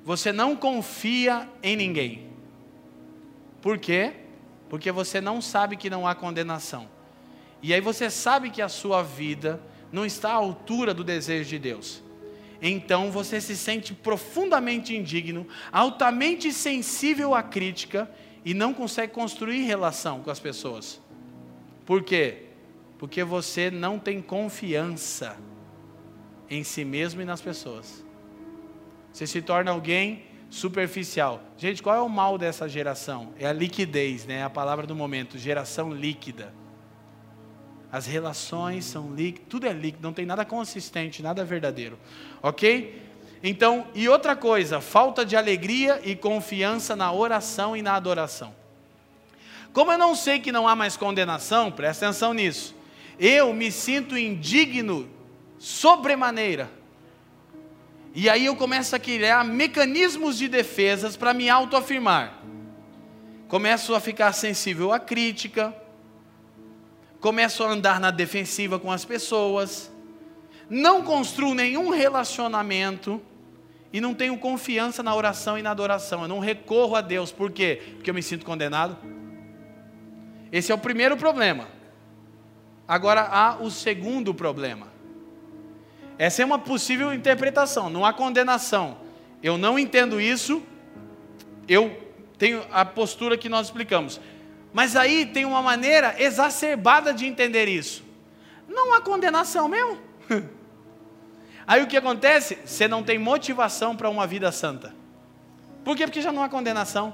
Você não confia em ninguém. Por quê? Porque você não sabe que não há condenação. E aí você sabe que a sua vida não está à altura do desejo de Deus. Então você se sente profundamente indigno, altamente sensível à crítica e não consegue construir relação com as pessoas. Por quê? Porque você não tem confiança em si mesmo e nas pessoas. Você se torna alguém superficial. Gente, qual é o mal dessa geração? É a liquidez, né? É a palavra do momento, geração líquida. As relações são líquidas, tudo é líquido, não tem nada consistente, nada verdadeiro. OK? Então, e outra coisa, falta de alegria e confiança na oração e na adoração. Como eu não sei que não há mais condenação, presta atenção nisso. Eu me sinto indigno sobremaneira. E aí eu começo a criar mecanismos de defesas para me autoafirmar. Começo a ficar sensível à crítica, começo a andar na defensiva com as pessoas, não construo nenhum relacionamento e não tenho confiança na oração e na adoração. Eu não recorro a Deus. Por quê? Porque eu me sinto condenado. Esse é o primeiro problema. Agora há o segundo problema. Essa é uma possível interpretação. Não há condenação. Eu não entendo isso. Eu tenho a postura que nós explicamos. Mas aí tem uma maneira exacerbada de entender isso. Não há condenação mesmo. Aí o que acontece? Você não tem motivação para uma vida santa. Por quê? Porque já não há condenação.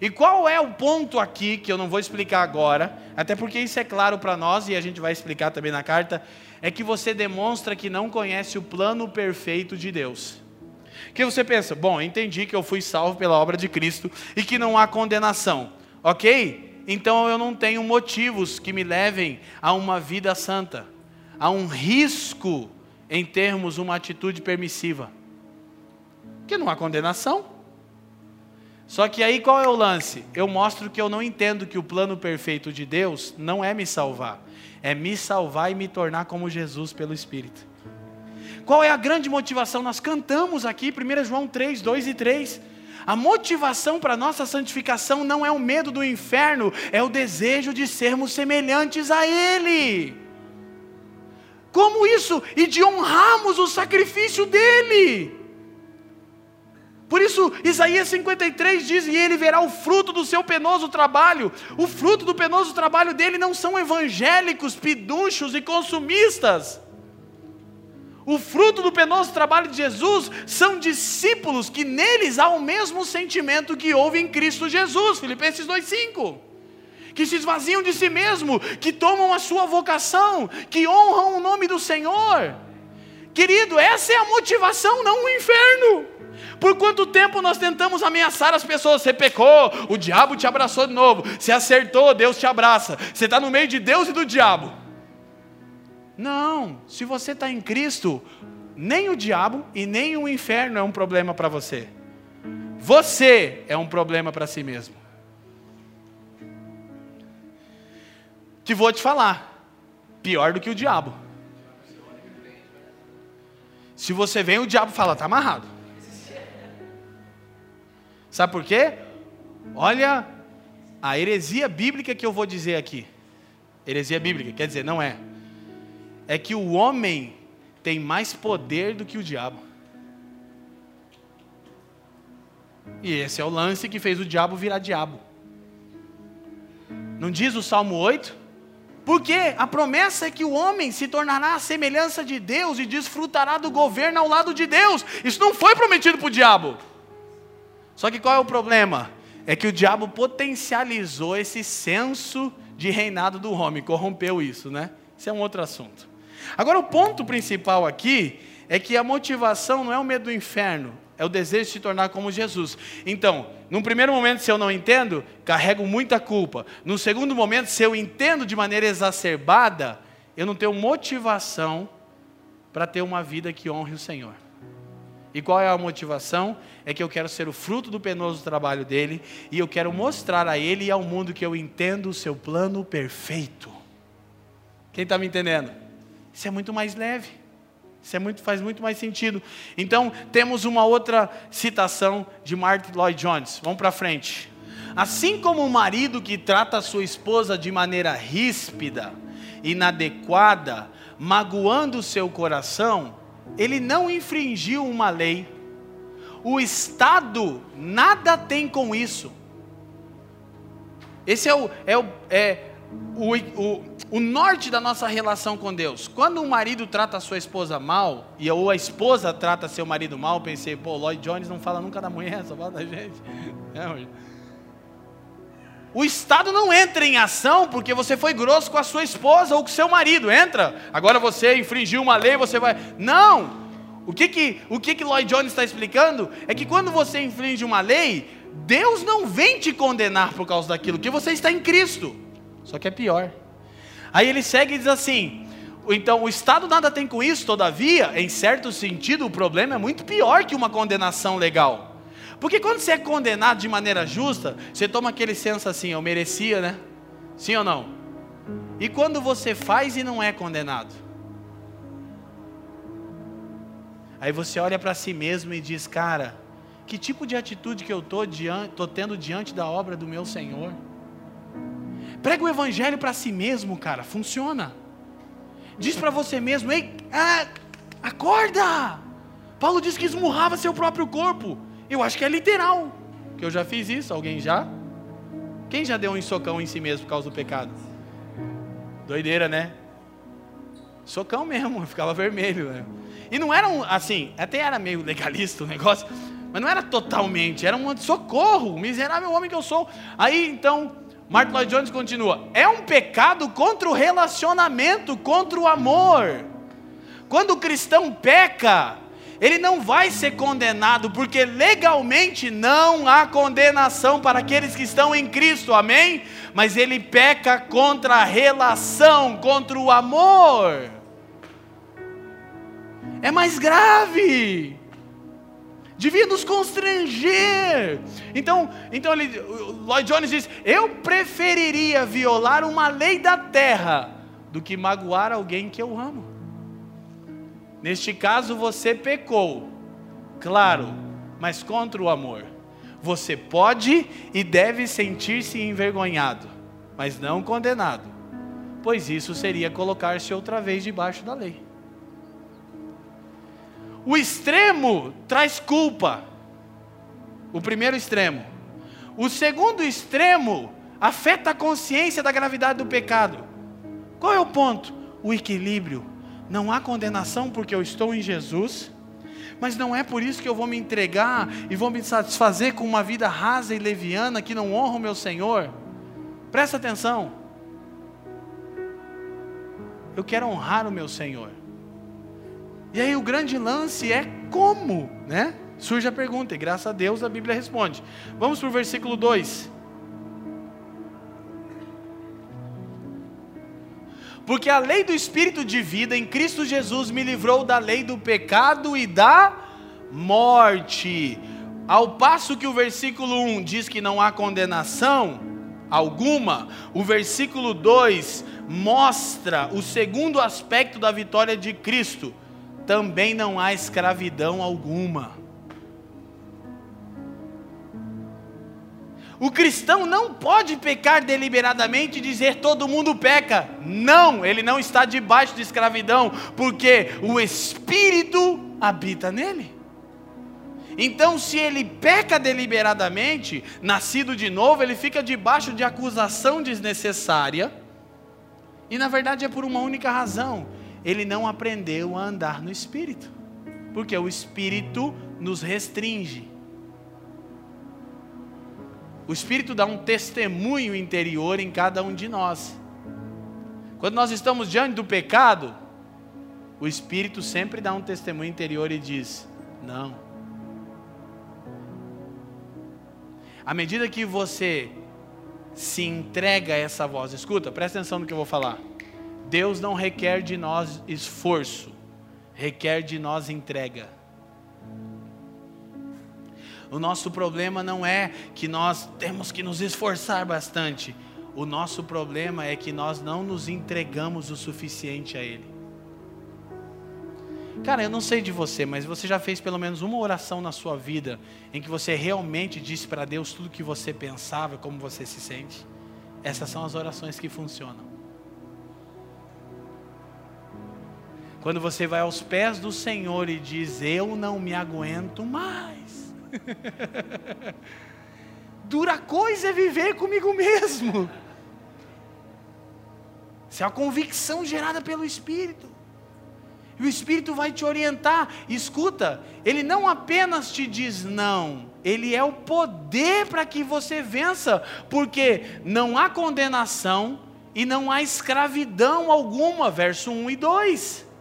E qual é o ponto aqui que eu não vou explicar agora, até porque isso é claro para nós e a gente vai explicar também na carta, é que você demonstra que não conhece o plano perfeito de Deus. Que você pensa, bom, entendi que eu fui salvo pela obra de Cristo e que não há condenação, ok? Então eu não tenho motivos que me levem a uma vida santa, a um risco em termos uma atitude permissiva. Que não há condenação. Só que aí qual é o lance? Eu mostro que eu não entendo que o plano perfeito de Deus não é me salvar, é me salvar e me tornar como Jesus pelo Espírito. Qual é a grande motivação? Nós cantamos aqui, 1 João 3, 2 e 3. A motivação para a nossa santificação não é o medo do inferno, é o desejo de sermos semelhantes a Ele. Como isso? E de honrarmos o sacrifício dele. Por isso, Isaías 53 diz: E ele verá o fruto do seu penoso trabalho. O fruto do penoso trabalho dele não são evangélicos, piduchos e consumistas. O fruto do penoso trabalho de Jesus são discípulos que neles há o mesmo sentimento que houve em Cristo Jesus. Filipenses 2,5 que se esvaziam de si mesmo, que tomam a sua vocação, que honram o nome do Senhor. Querido, essa é a motivação, não o inferno. Por quanto tempo nós tentamos ameaçar as pessoas? Você pecou, o diabo te abraçou de novo. Você acertou, Deus te abraça. Você está no meio de Deus e do diabo. Não, se você está em Cristo, nem o diabo e nem o inferno é um problema para você. Você é um problema para si mesmo. que vou te falar, pior do que o diabo. Se você vem, o diabo fala, está amarrado. Sabe por quê? Olha a heresia bíblica que eu vou dizer aqui. Heresia bíblica, quer dizer, não é. É que o homem tem mais poder do que o diabo. E esse é o lance que fez o diabo virar diabo. Não diz o Salmo 8? Porque a promessa é que o homem se tornará a semelhança de Deus e desfrutará do governo ao lado de Deus. Isso não foi prometido para o diabo. Só que qual é o problema? É que o diabo potencializou esse senso de reinado do homem, corrompeu isso, né? Isso é um outro assunto. Agora, o ponto principal aqui é que a motivação não é o medo do inferno, é o desejo de se tornar como Jesus. Então, num primeiro momento, se eu não entendo, carrego muita culpa. No segundo momento, se eu entendo de maneira exacerbada, eu não tenho motivação para ter uma vida que honre o Senhor. E qual é a motivação? É que eu quero ser o fruto do penoso trabalho dele e eu quero mostrar a ele e ao mundo que eu entendo o seu plano perfeito. Quem está me entendendo? Isso é muito mais leve. Isso é muito, faz muito mais sentido. Então, temos uma outra citação de Martin Lloyd Jones. Vamos para frente. Assim como o marido que trata sua esposa de maneira ríspida, inadequada, magoando o seu coração, ele não infringiu uma lei. O Estado nada tem com isso. Esse é o, é o, é o, o o norte da nossa relação com Deus. Quando um marido trata a sua esposa mal, e ou a esposa trata seu marido mal, pensei, pô, Lloyd Jones não fala nunca da mulher, só fala da gente. É, o Estado não entra em ação porque você foi grosso com a sua esposa ou com seu marido. Entra. Agora você infringiu uma lei, você vai. Não! O que que, o que, que Lloyd Jones está explicando é que quando você infringe uma lei, Deus não vem te condenar por causa daquilo, que você está em Cristo. Só que é pior. Aí ele segue e diz assim: então o Estado nada tem com isso, todavia, em certo sentido, o problema é muito pior que uma condenação legal. Porque quando você é condenado de maneira justa, você toma aquele senso assim, eu merecia, né? Sim ou não? E quando você faz e não é condenado? Aí você olha para si mesmo e diz, cara, que tipo de atitude que eu estou tendo diante da obra do meu Senhor? Prega o evangelho para si mesmo, cara, funciona. Diz para você mesmo, ei, ah, acorda! Paulo diz que esmurrava seu próprio corpo. Eu acho que é literal. Que eu já fiz isso, alguém já? Quem já deu um socão em si mesmo por causa do pecado? Doideira, né? Socão mesmo, ficava vermelho. Né? E não era um, assim, até era meio legalista o negócio, mas não era totalmente, era um socorro, miserável homem que eu sou. Aí então, Martin Lloyd Jones continua: é um pecado contra o relacionamento, contra o amor. Quando o cristão peca, ele não vai ser condenado, porque legalmente não há condenação para aqueles que estão em Cristo, amém? Mas ele peca contra a relação, contra o amor. É mais grave devia nos constranger. Então, então ele, Lloyd Jones diz: Eu preferiria violar uma lei da terra do que magoar alguém que eu amo. Neste caso, você pecou, claro, mas contra o amor. Você pode e deve sentir-se envergonhado, mas não condenado, pois isso seria colocar-se outra vez debaixo da lei. O extremo traz culpa. O primeiro extremo. O segundo extremo afeta a consciência da gravidade do pecado. Qual é o ponto? O equilíbrio. Não há condenação porque eu estou em Jesus, mas não é por isso que eu vou me entregar e vou me satisfazer com uma vida rasa e leviana que não honra o meu Senhor. Presta atenção. Eu quero honrar o meu Senhor. E aí o grande lance é como, né? Surge a pergunta, e graças a Deus a Bíblia responde. Vamos para o versículo 2. Porque a lei do Espírito de vida em Cristo Jesus me livrou da lei do pecado e da morte. Ao passo que o versículo 1 diz que não há condenação alguma, o versículo 2 mostra o segundo aspecto da vitória de Cristo também não há escravidão alguma. O cristão não pode pecar deliberadamente e dizer todo mundo peca. Não, ele não está debaixo de escravidão, porque o Espírito habita nele. Então, se ele peca deliberadamente, nascido de novo, ele fica debaixo de acusação desnecessária. E na verdade é por uma única razão: ele não aprendeu a andar no Espírito, porque o Espírito nos restringe. O Espírito dá um testemunho interior em cada um de nós. Quando nós estamos diante do pecado, o Espírito sempre dá um testemunho interior e diz: Não. À medida que você se entrega a essa voz, escuta, presta atenção no que eu vou falar. Deus não requer de nós esforço, requer de nós entrega. O nosso problema não é que nós temos que nos esforçar bastante. O nosso problema é que nós não nos entregamos o suficiente a Ele. Cara, eu não sei de você, mas você já fez pelo menos uma oração na sua vida em que você realmente disse para Deus tudo o que você pensava, como você se sente? Essas são as orações que funcionam. Quando você vai aos pés do Senhor e diz: Eu não me aguento mais. Dura coisa é viver comigo mesmo. Isso é a convicção gerada pelo Espírito. E o Espírito vai te orientar. Escuta, ele não apenas te diz não, ele é o poder para que você vença, porque não há condenação e não há escravidão alguma. Verso 1 e 2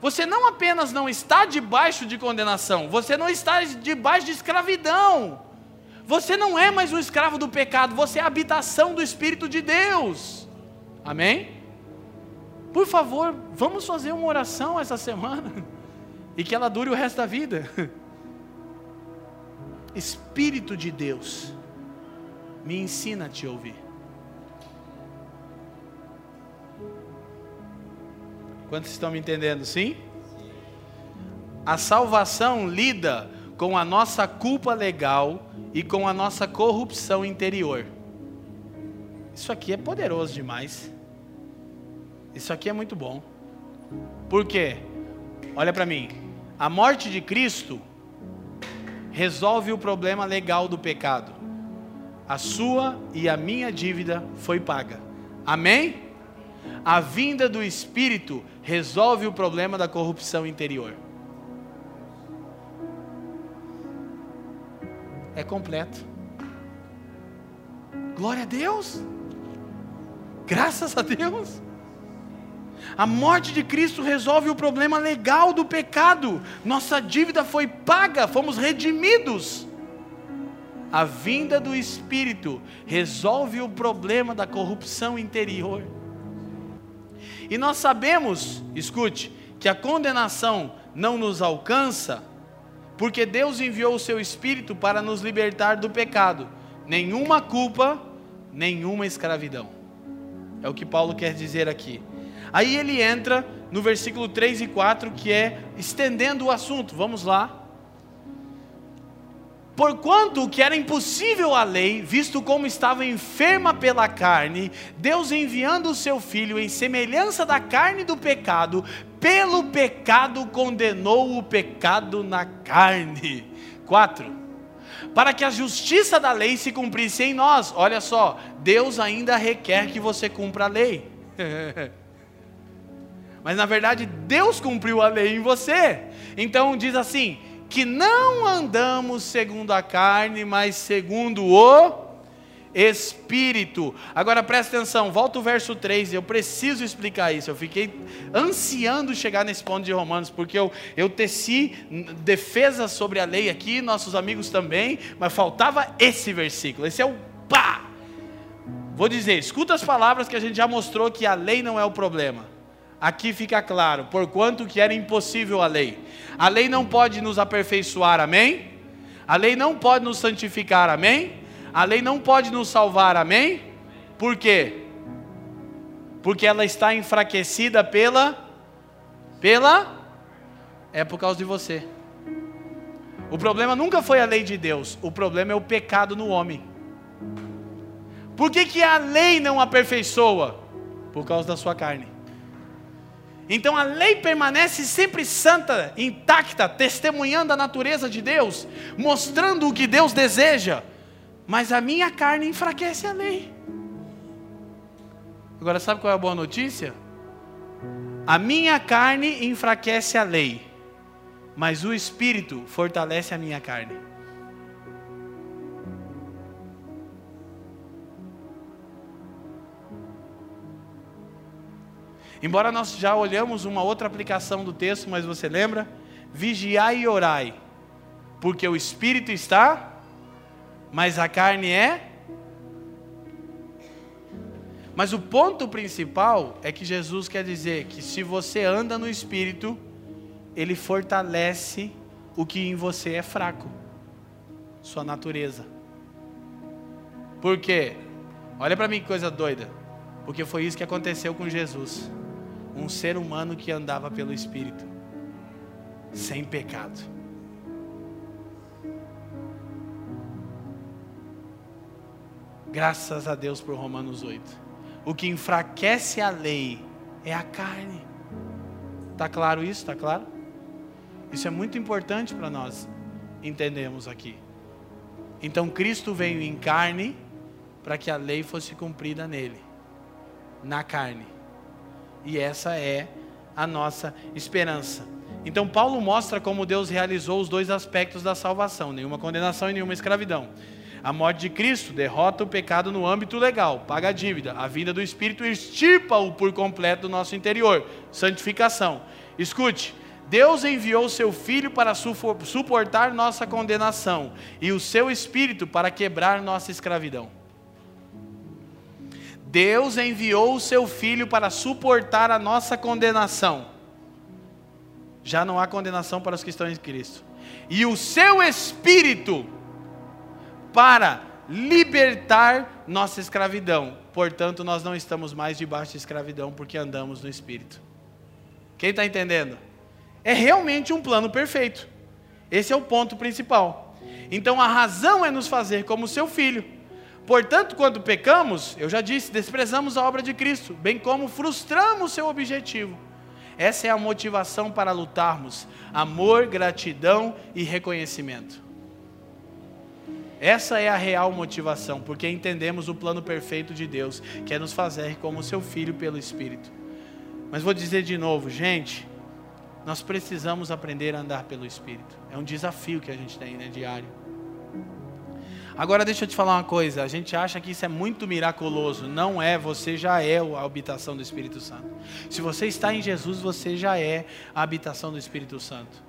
você não apenas não está debaixo de condenação, você não está debaixo de escravidão. Você não é mais um escravo do pecado, você é a habitação do Espírito de Deus. Amém? Por favor, vamos fazer uma oração essa semana e que ela dure o resto da vida. Espírito de Deus, me ensina a te ouvir. Quantos estão me entendendo? Sim? A salvação lida com a nossa culpa legal e com a nossa corrupção interior. Isso aqui é poderoso demais. Isso aqui é muito bom. Por quê? Olha para mim. A morte de Cristo resolve o problema legal do pecado. A sua e a minha dívida foi paga. Amém? A vinda do Espírito resolve o problema da corrupção interior. É completo. Glória a Deus. Graças a Deus. A morte de Cristo resolve o problema legal do pecado. Nossa dívida foi paga, fomos redimidos. A vinda do Espírito resolve o problema da corrupção interior. E nós sabemos, escute, que a condenação não nos alcança, porque Deus enviou o seu Espírito para nos libertar do pecado. Nenhuma culpa, nenhuma escravidão. É o que Paulo quer dizer aqui. Aí ele entra no versículo 3 e 4, que é estendendo o assunto. Vamos lá. Porquanto que era impossível à lei, visto como estava enferma pela carne, Deus enviando o seu filho em semelhança da carne do pecado, pelo pecado condenou o pecado na carne. 4. Para que a justiça da lei se cumprisse em nós. Olha só, Deus ainda requer que você cumpra a lei. Mas na verdade, Deus cumpriu a lei em você. Então diz assim: que não andamos segundo a carne, mas segundo o Espírito. Agora presta atenção, volta o verso 3, eu preciso explicar isso. Eu fiquei ansiando chegar nesse ponto de Romanos, porque eu, eu teci defesa sobre a lei aqui, nossos amigos também, mas faltava esse versículo. Esse é o pá! Vou dizer, escuta as palavras que a gente já mostrou que a lei não é o problema. Aqui fica claro, porquanto que era impossível a lei. A lei não pode nos aperfeiçoar, amém? A lei não pode nos santificar, amém? A lei não pode nos salvar, amém? Por quê? Porque ela está enfraquecida pela pela é por causa de você. O problema nunca foi a lei de Deus, o problema é o pecado no homem. Por que, que a lei não aperfeiçoa? Por causa da sua carne. Então a lei permanece sempre santa, intacta, testemunhando a natureza de Deus, mostrando o que Deus deseja. Mas a minha carne enfraquece a lei. Agora, sabe qual é a boa notícia? A minha carne enfraquece a lei, mas o Espírito fortalece a minha carne. Embora nós já olhamos uma outra aplicação do texto, mas você lembra? Vigiai e orai, porque o espírito está, mas a carne é. Mas o ponto principal é que Jesus quer dizer que se você anda no espírito, ele fortalece o que em você é fraco, sua natureza. Por quê? Olha para mim que coisa doida. Porque foi isso que aconteceu com Jesus um ser humano que andava pelo Espírito, sem pecado. Graças a Deus por Romanos 8. O que enfraquece a lei é a carne. Está claro isso? Está claro? Isso é muito importante para nós entendermos aqui. Então Cristo veio em carne para que a lei fosse cumprida nele, na carne. E essa é a nossa esperança. Então, Paulo mostra como Deus realizou os dois aspectos da salvação: nenhuma condenação e nenhuma escravidão. A morte de Cristo derrota o pecado no âmbito legal, paga a dívida. A vinda do Espírito extirpa-o por completo do nosso interior, santificação. Escute, Deus enviou seu Filho para suportar nossa condenação e o seu Espírito para quebrar nossa escravidão. Deus enviou o seu filho para suportar a nossa condenação. Já não há condenação para os que estão em Cristo. E o seu espírito para libertar nossa escravidão. Portanto, nós não estamos mais debaixo de escravidão porque andamos no espírito. Quem está entendendo? É realmente um plano perfeito. Esse é o ponto principal. Então a razão é nos fazer como seu filho Portanto, quando pecamos, eu já disse, desprezamos a obra de Cristo, bem como frustramos seu objetivo. Essa é a motivação para lutarmos: amor, gratidão e reconhecimento. Essa é a real motivação, porque entendemos o plano perfeito de Deus, que é nos fazer como seu filho pelo Espírito. Mas vou dizer de novo, gente, nós precisamos aprender a andar pelo Espírito. É um desafio que a gente tem, né, diário. Agora deixa eu te falar uma coisa, a gente acha que isso é muito miraculoso, não é, você já é a habitação do Espírito Santo. Se você está em Jesus, você já é a habitação do Espírito Santo.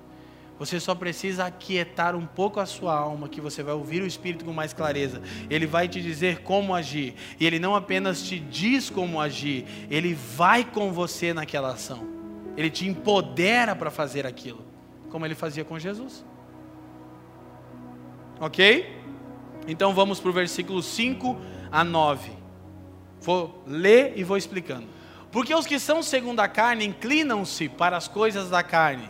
Você só precisa aquietar um pouco a sua alma, que você vai ouvir o Espírito com mais clareza. Ele vai te dizer como agir. E ele não apenas te diz como agir, ele vai com você naquela ação. Ele te empodera para fazer aquilo, como ele fazia com Jesus. Ok? Então vamos para o versículo 5 a 9. Vou ler e vou explicando. Porque os que são segundo a carne inclinam-se para as coisas da carne,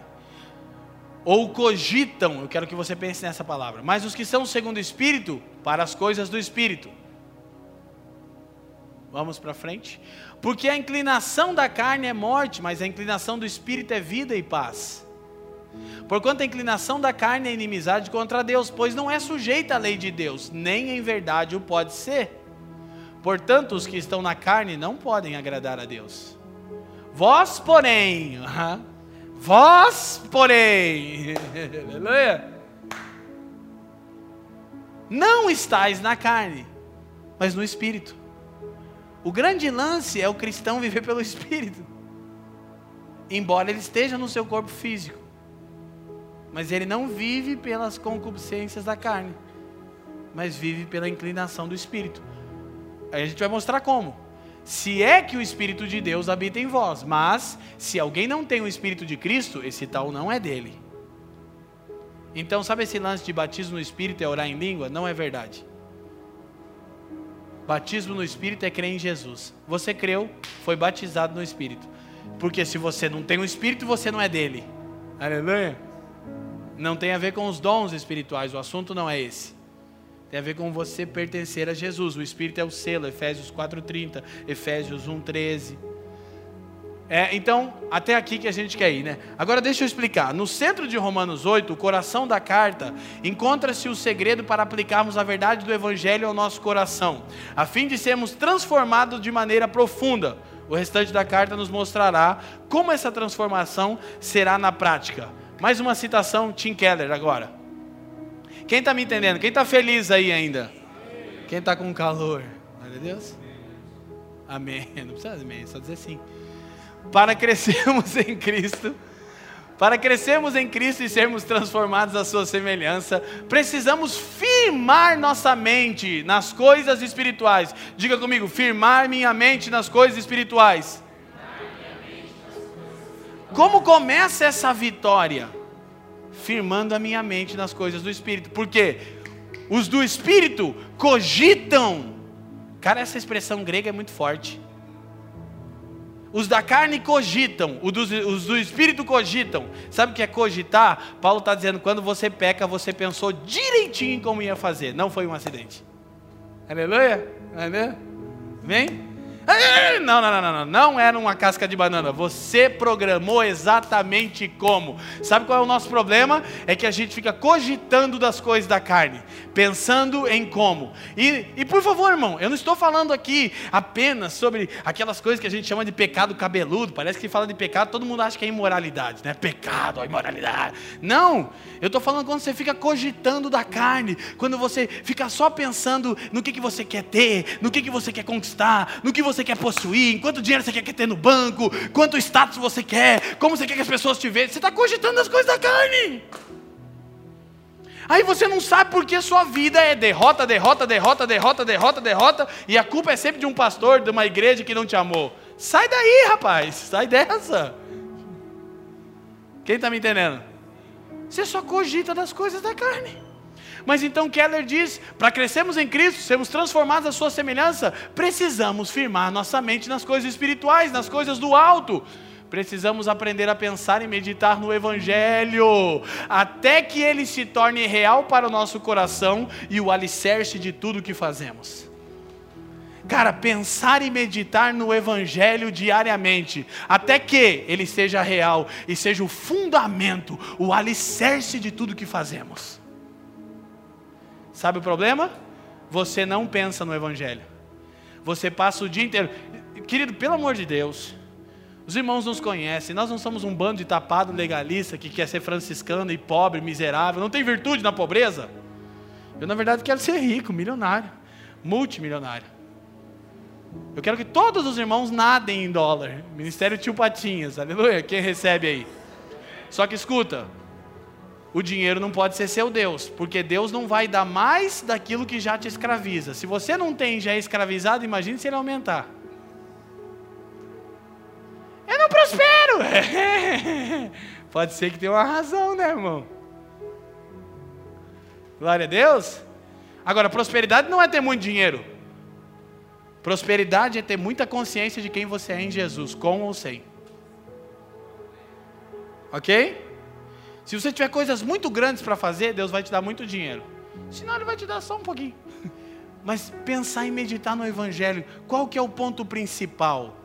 ou cogitam, eu quero que você pense nessa palavra, mas os que são segundo o Espírito, para as coisas do Espírito. Vamos para frente? Porque a inclinação da carne é morte, mas a inclinação do Espírito é vida e paz. Porquanto a inclinação da carne é inimizade contra Deus, pois não é sujeita à lei de Deus, nem em verdade o pode ser. Portanto, os que estão na carne não podem agradar a Deus. Vós, porém, vós, porém, aleluia, não estáis na carne, mas no espírito. O grande lance é o cristão viver pelo espírito, embora ele esteja no seu corpo físico mas ele não vive pelas concupiscências da carne, mas vive pela inclinação do Espírito. Aí a gente vai mostrar como. Se é que o Espírito de Deus habita em vós, mas se alguém não tem o Espírito de Cristo, esse tal não é dele. Então, sabe esse lance de batismo no Espírito é orar em língua? Não é verdade. Batismo no Espírito é crer em Jesus. Você creu, foi batizado no Espírito. Porque se você não tem o Espírito, você não é dele. Aleluia. Não tem a ver com os dons espirituais, o assunto não é esse. Tem a ver com você pertencer a Jesus. O Espírito é o selo, Efésios 4,30, Efésios 1,13. É, então, até aqui que a gente quer ir, né? Agora deixa eu explicar. No centro de Romanos 8, o coração da carta, encontra-se o segredo para aplicarmos a verdade do Evangelho ao nosso coração, a fim de sermos transformados de maneira profunda. O restante da carta nos mostrará como essa transformação será na prática. Mais uma citação, Tim Keller agora. Quem está me entendendo? Quem está feliz aí ainda? Quem está com calor? Glória a Deus. Amém. Não precisa amém, só dizer sim para crescermos em Cristo, para crescermos em Cristo e sermos transformados à sua semelhança, precisamos firmar nossa mente nas coisas espirituais. Diga comigo, firmar minha mente nas coisas espirituais. Como começa essa vitória? Firmando a minha mente nas coisas do Espírito. Porque os do Espírito cogitam. Cara, essa expressão grega é muito forte. Os da carne cogitam, os do, os do espírito cogitam. Sabe o que é cogitar? Paulo está dizendo: quando você peca, você pensou direitinho como ia fazer. Não foi um acidente. Aleluia? Aleluia? Vem? Não, não, não, não, não era uma casca de banana. Você programou exatamente como. Sabe qual é o nosso problema? É que a gente fica cogitando das coisas da carne, pensando em como. E, e por favor, irmão, eu não estou falando aqui apenas sobre aquelas coisas que a gente chama de pecado cabeludo. Parece que fala de pecado, todo mundo acha que é imoralidade, né? Pecado, imoralidade. Não, eu estou falando quando você fica cogitando da carne, quando você fica só pensando no que, que você quer ter, no que, que você quer conquistar, no que você você quer possuir, quanto dinheiro você quer ter no banco, quanto status você quer, como você quer que as pessoas te vejam. Você está cogitando as coisas da carne. Aí você não sabe porque sua vida é derrota, derrota, derrota, derrota, derrota, derrota, e a culpa é sempre de um pastor, de uma igreja que não te amou. Sai daí, rapaz, sai dessa. Quem está me entendendo? Você só cogita das coisas da carne. Mas então Keller diz: para crescermos em Cristo, sermos transformados à sua semelhança, precisamos firmar nossa mente nas coisas espirituais, nas coisas do alto. Precisamos aprender a pensar e meditar no Evangelho, até que ele se torne real para o nosso coração e o alicerce de tudo que fazemos. Cara, pensar e meditar no Evangelho diariamente, até que ele seja real e seja o fundamento, o alicerce de tudo que fazemos. Sabe o problema? Você não pensa no Evangelho. Você passa o dia inteiro. Querido, pelo amor de Deus, os irmãos nos conhecem, nós não somos um bando de tapado legalista que quer ser franciscano e pobre, miserável, não tem virtude na pobreza. Eu, na verdade, quero ser rico, milionário, multimilionário. Eu quero que todos os irmãos nadem em dólar. Ministério Tio Patinhas, aleluia. Quem recebe aí? Só que escuta, o dinheiro não pode ser seu Deus, porque Deus não vai dar mais daquilo que já te escraviza. Se você não tem já é escravizado, imagine se ele aumentar. Eu não prospero. pode ser que tenha uma razão, né, irmão? Glória a Deus. Agora, prosperidade não é ter muito dinheiro. Prosperidade é ter muita consciência de quem você é em Jesus, com ou sem. Ok? Se você tiver coisas muito grandes para fazer, Deus vai te dar muito dinheiro. Senão Ele vai te dar só um pouquinho. Mas pensar em meditar no Evangelho, qual que é o ponto principal?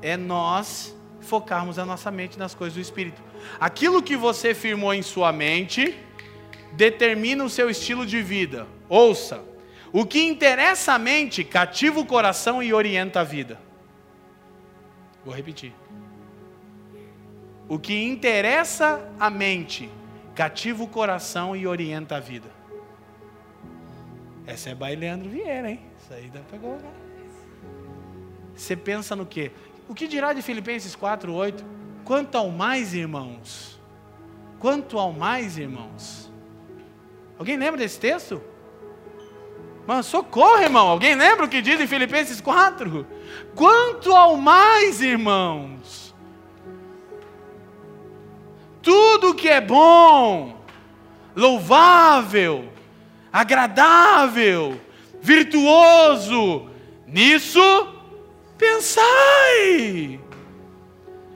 É nós focarmos a nossa mente nas coisas do Espírito. Aquilo que você firmou em sua mente determina o seu estilo de vida. Ouça, o que interessa a mente cativa o coração e orienta a vida. Vou repetir. O que interessa a mente cativa o coração e orienta a vida. Essa é Baileandro Vieira, hein? Isso aí dá pra colocar. Você pensa no quê? O que dirá de Filipenses 4, 8? Quanto ao mais, irmãos? Quanto ao mais, irmãos? Alguém lembra desse texto? Mas socorro, irmão. Alguém lembra o que diz em Filipenses 4? Quanto ao mais, irmãos? Tudo que é bom, louvável, agradável, virtuoso, nisso pensai.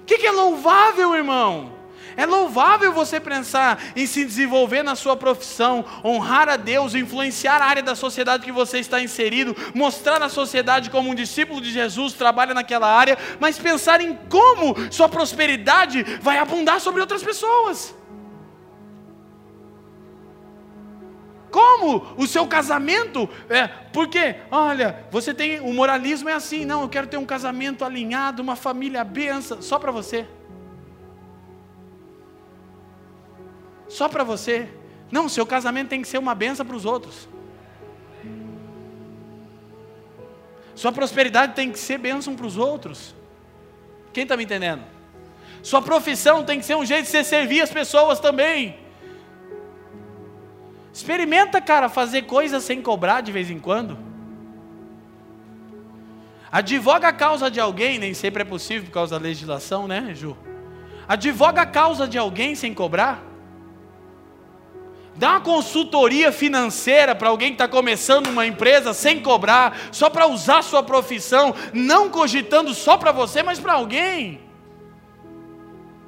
O que, que é louvável, irmão? É louvável você pensar em se desenvolver na sua profissão, honrar a Deus, influenciar a área da sociedade que você está inserido, mostrar na sociedade como um discípulo de Jesus trabalha naquela área, mas pensar em como sua prosperidade vai abundar sobre outras pessoas. Como o seu casamento, é, porque, olha, você tem, o moralismo é assim, não, eu quero ter um casamento alinhado, uma família benção, só para você. Só para você. Não, seu casamento tem que ser uma benção para os outros. Sua prosperidade tem que ser bênção para os outros. Quem está me entendendo? Sua profissão tem que ser um jeito de você servir as pessoas também. Experimenta, cara, fazer coisas sem cobrar de vez em quando. Advoga a causa de alguém, nem sempre é possível por causa da legislação, né, Ju? Advoga a causa de alguém sem cobrar. Dá uma consultoria financeira para alguém que está começando uma empresa sem cobrar, só para usar sua profissão, não cogitando só para você, mas para alguém.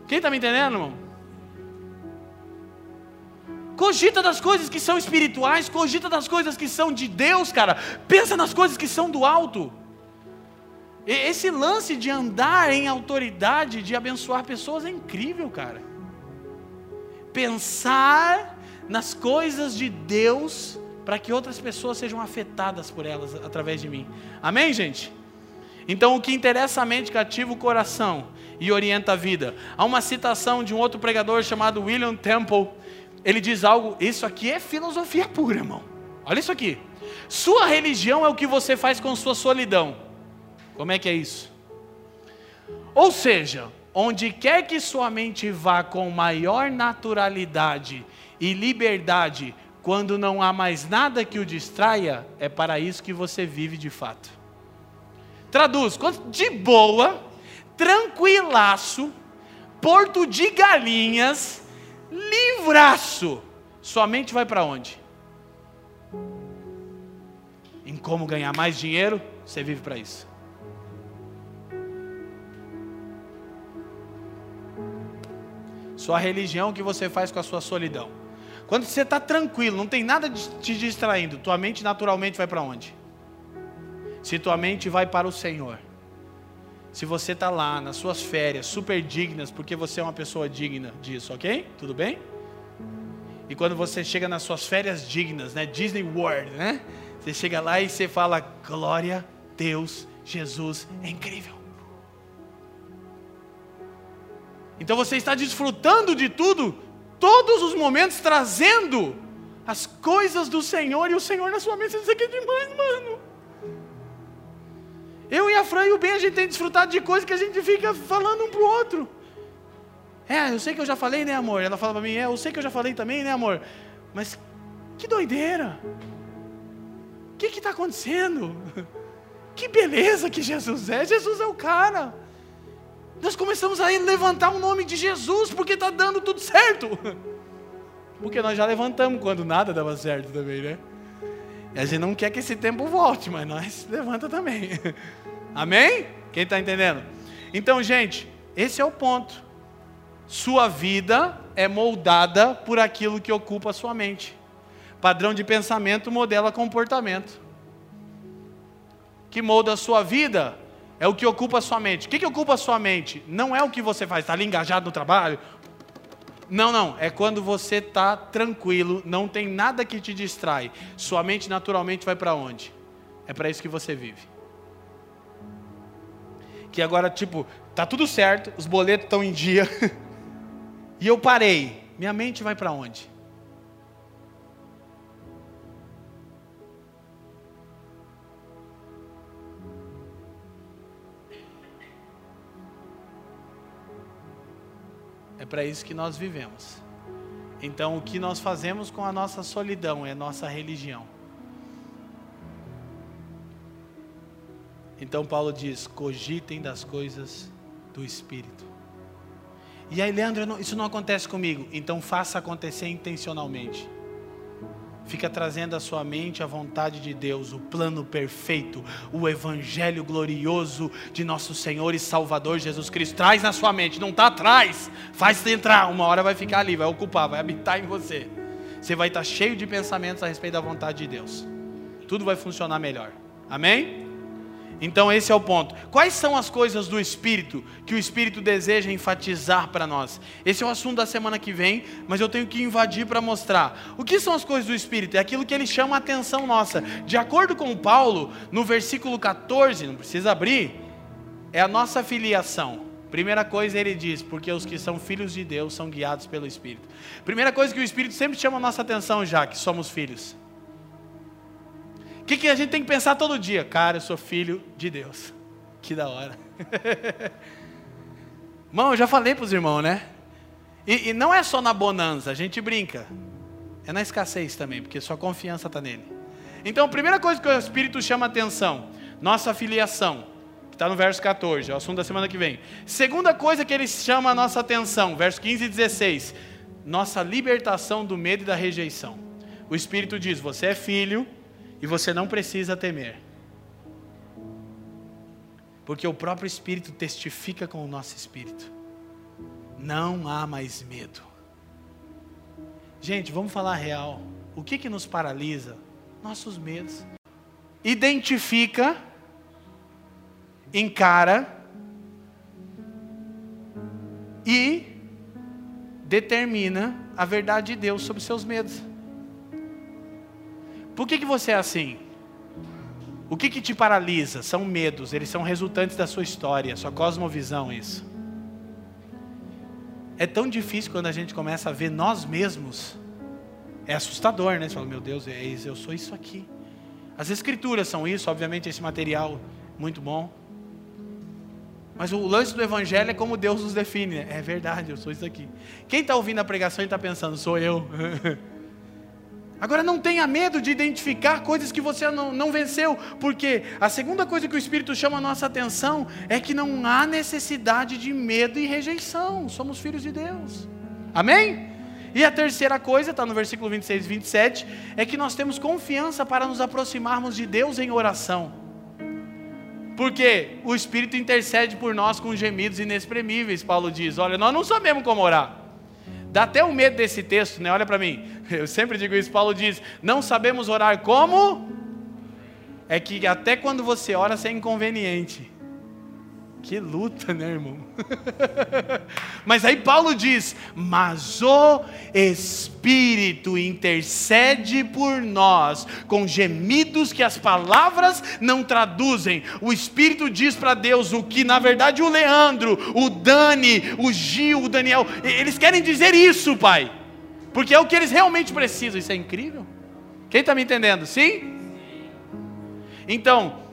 Quem está me entendendo, irmão? Cogita das coisas que são espirituais, cogita das coisas que são de Deus, cara. Pensa nas coisas que são do alto. Esse lance de andar em autoridade, de abençoar pessoas é incrível, cara. Pensar nas coisas de Deus para que outras pessoas sejam afetadas por elas através de mim. Amém, gente? Então, o que interessa a mente cativa o coração e orienta a vida. Há uma citação de um outro pregador chamado William Temple. Ele diz algo, isso aqui é filosofia pura, irmão. Olha isso aqui. Sua religião é o que você faz com sua solidão. Como é que é isso? Ou seja, onde quer que sua mente vá com maior naturalidade e liberdade, quando não há mais nada que o distraia, é para isso que você vive de fato. Traduz, de boa, tranquilaço, porto de galinhas, livraço, sua mente vai para onde? Em como ganhar mais dinheiro, você vive para isso. Sua religião, o que você faz com a sua solidão? Quando você está tranquilo, não tem nada te distraindo, tua mente naturalmente vai para onde? Se tua mente vai para o Senhor. Se você está lá nas suas férias, super dignas, porque você é uma pessoa digna disso, ok? Tudo bem? E quando você chega nas suas férias dignas, né? Disney World, né? Você chega lá e você fala: Glória, Deus, Jesus, é incrível. Então você está desfrutando de tudo todos os momentos trazendo as coisas do Senhor e o Senhor na sua mente. Isso aqui é demais, mano. Eu e a Fran e o Ben, a gente tem desfrutado de coisas que a gente fica falando um para o outro. É, eu sei que eu já falei, né, amor? Ela fala para mim, é, eu sei que eu já falei também, né, amor? Mas que doideira. O que está acontecendo? Que beleza que Jesus é. Jesus é o cara. Nós começamos a levantar o nome de Jesus porque está dando tudo certo. Porque nós já levantamos quando nada dava certo também, né? E a gente não quer que esse tempo volte, mas nós levanta também. Amém? Quem está entendendo? Então, gente, esse é o ponto. Sua vida é moldada por aquilo que ocupa a sua mente. Padrão de pensamento modela comportamento. Que molda a sua vida é o que ocupa a sua mente. O que, que ocupa a sua mente? Não é o que você faz, está ali engajado no trabalho. Não, não. É quando você está tranquilo, não tem nada que te distrai. Sua mente naturalmente vai para onde? É para isso que você vive. Que agora, tipo, tá tudo certo, os boletos estão em dia. e eu parei. Minha mente vai para onde? É para isso que nós vivemos. Então, o que nós fazemos com a nossa solidão é nossa religião. Então, Paulo diz: cogitem das coisas do Espírito. E aí, Leandro, isso não acontece comigo. Então, faça acontecer intencionalmente. Fica trazendo à sua mente a vontade de Deus, o plano perfeito, o evangelho glorioso de nosso Senhor e Salvador Jesus Cristo. Traz na sua mente, não está atrás, faz entrar, uma hora vai ficar ali, vai ocupar, vai habitar em você. Você vai estar cheio de pensamentos a respeito da vontade de Deus. Tudo vai funcionar melhor. Amém? Então esse é o ponto. Quais são as coisas do Espírito que o Espírito deseja enfatizar para nós? Esse é o assunto da semana que vem, mas eu tenho que invadir para mostrar. O que são as coisas do Espírito? É aquilo que ele chama a atenção nossa. De acordo com Paulo, no versículo 14, não precisa abrir, é a nossa filiação. Primeira coisa ele diz, porque os que são filhos de Deus são guiados pelo Espírito. Primeira coisa que o Espírito sempre chama a nossa atenção já, que somos filhos que, que a gente tem que pensar todo dia? Cara, eu sou filho de Deus. Que da hora. Irmão, eu já falei para os irmãos, né? E, e, não é só na bonança, a gente brinca. É na escassez também, porque sua confiança está nele. Então, a primeira coisa que o Espírito chama atenção, nossa filiação, que está no verso 14, é o assunto da semana que vem. Segunda coisa que ele chama a nossa atenção, verso 15 e 16, nossa libertação do medo e da rejeição. O Espírito diz: Você é filho, e você não precisa temer. Porque o próprio Espírito testifica com o nosso espírito. Não há mais medo. Gente, vamos falar real. O que, que nos paralisa? Nossos medos. Identifica, encara e determina a verdade de Deus sobre seus medos. Por que, que você é assim? O que, que te paralisa? São medos, eles são resultantes da sua história, sua cosmovisão, isso. É tão difícil quando a gente começa a ver nós mesmos. É assustador, né? Você fala, meu Deus, é eu sou isso aqui. As escrituras são isso, obviamente, esse material muito bom. Mas o lance do evangelho é como Deus nos define. Né? É verdade, eu sou isso aqui. Quem está ouvindo a pregação e está pensando, sou eu. Agora não tenha medo de identificar coisas que você não, não venceu, porque a segunda coisa que o Espírito chama a nossa atenção é que não há necessidade de medo e rejeição, somos filhos de Deus. Amém? E a terceira coisa, está no versículo 26 e 27, é que nós temos confiança para nos aproximarmos de Deus em oração. Porque o Espírito intercede por nós com gemidos inexprimíveis, Paulo diz. Olha, nós não sabemos como orar. Dá até um medo desse texto, né? Olha para mim. Eu sempre digo isso. Paulo diz: Não sabemos orar como? É que até quando você ora, você é inconveniente. Que luta, né, irmão? Mas aí Paulo diz: Mas o Espírito intercede por nós com gemidos que as palavras não traduzem. O Espírito diz para Deus o que, na verdade, o Leandro, o Dani, o Gil, o Daniel, eles querem dizer isso, Pai, porque é o que eles realmente precisam. Isso é incrível. Quem está me entendendo? Sim? Então,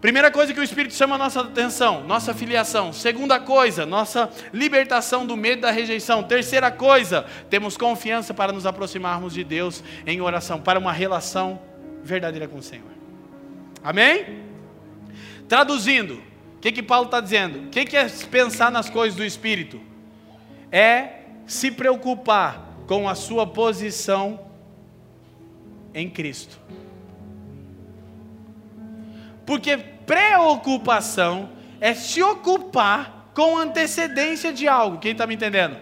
Primeira coisa que o Espírito chama a nossa atenção, nossa filiação. Segunda coisa, nossa libertação do medo da rejeição. Terceira coisa, temos confiança para nos aproximarmos de Deus em oração, para uma relação verdadeira com o Senhor. Amém? Traduzindo, o que, que Paulo está dizendo? O que, que é pensar nas coisas do Espírito? É se preocupar com a sua posição em Cristo. Porque preocupação é se ocupar com antecedência de algo. Quem está me entendendo?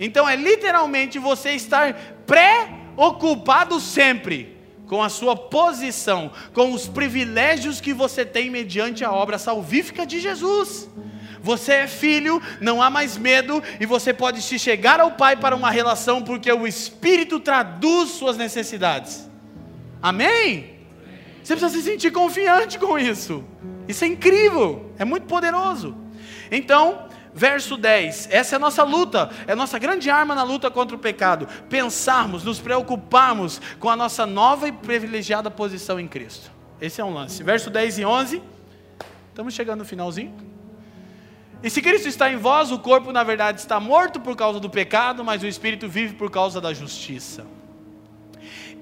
Então é literalmente você estar preocupado sempre com a sua posição, com os privilégios que você tem mediante a obra salvífica de Jesus. Você é filho, não há mais medo e você pode se chegar ao Pai para uma relação porque o Espírito traduz suas necessidades. Amém? Você precisa se sentir confiante com isso. Isso é incrível, é muito poderoso. Então, verso 10, essa é a nossa luta, é a nossa grande arma na luta contra o pecado. Pensarmos, nos preocuparmos com a nossa nova e privilegiada posição em Cristo. Esse é um lance. Verso 10 e 11, estamos chegando no finalzinho. E se Cristo está em vós, o corpo na verdade está morto por causa do pecado, mas o espírito vive por causa da justiça.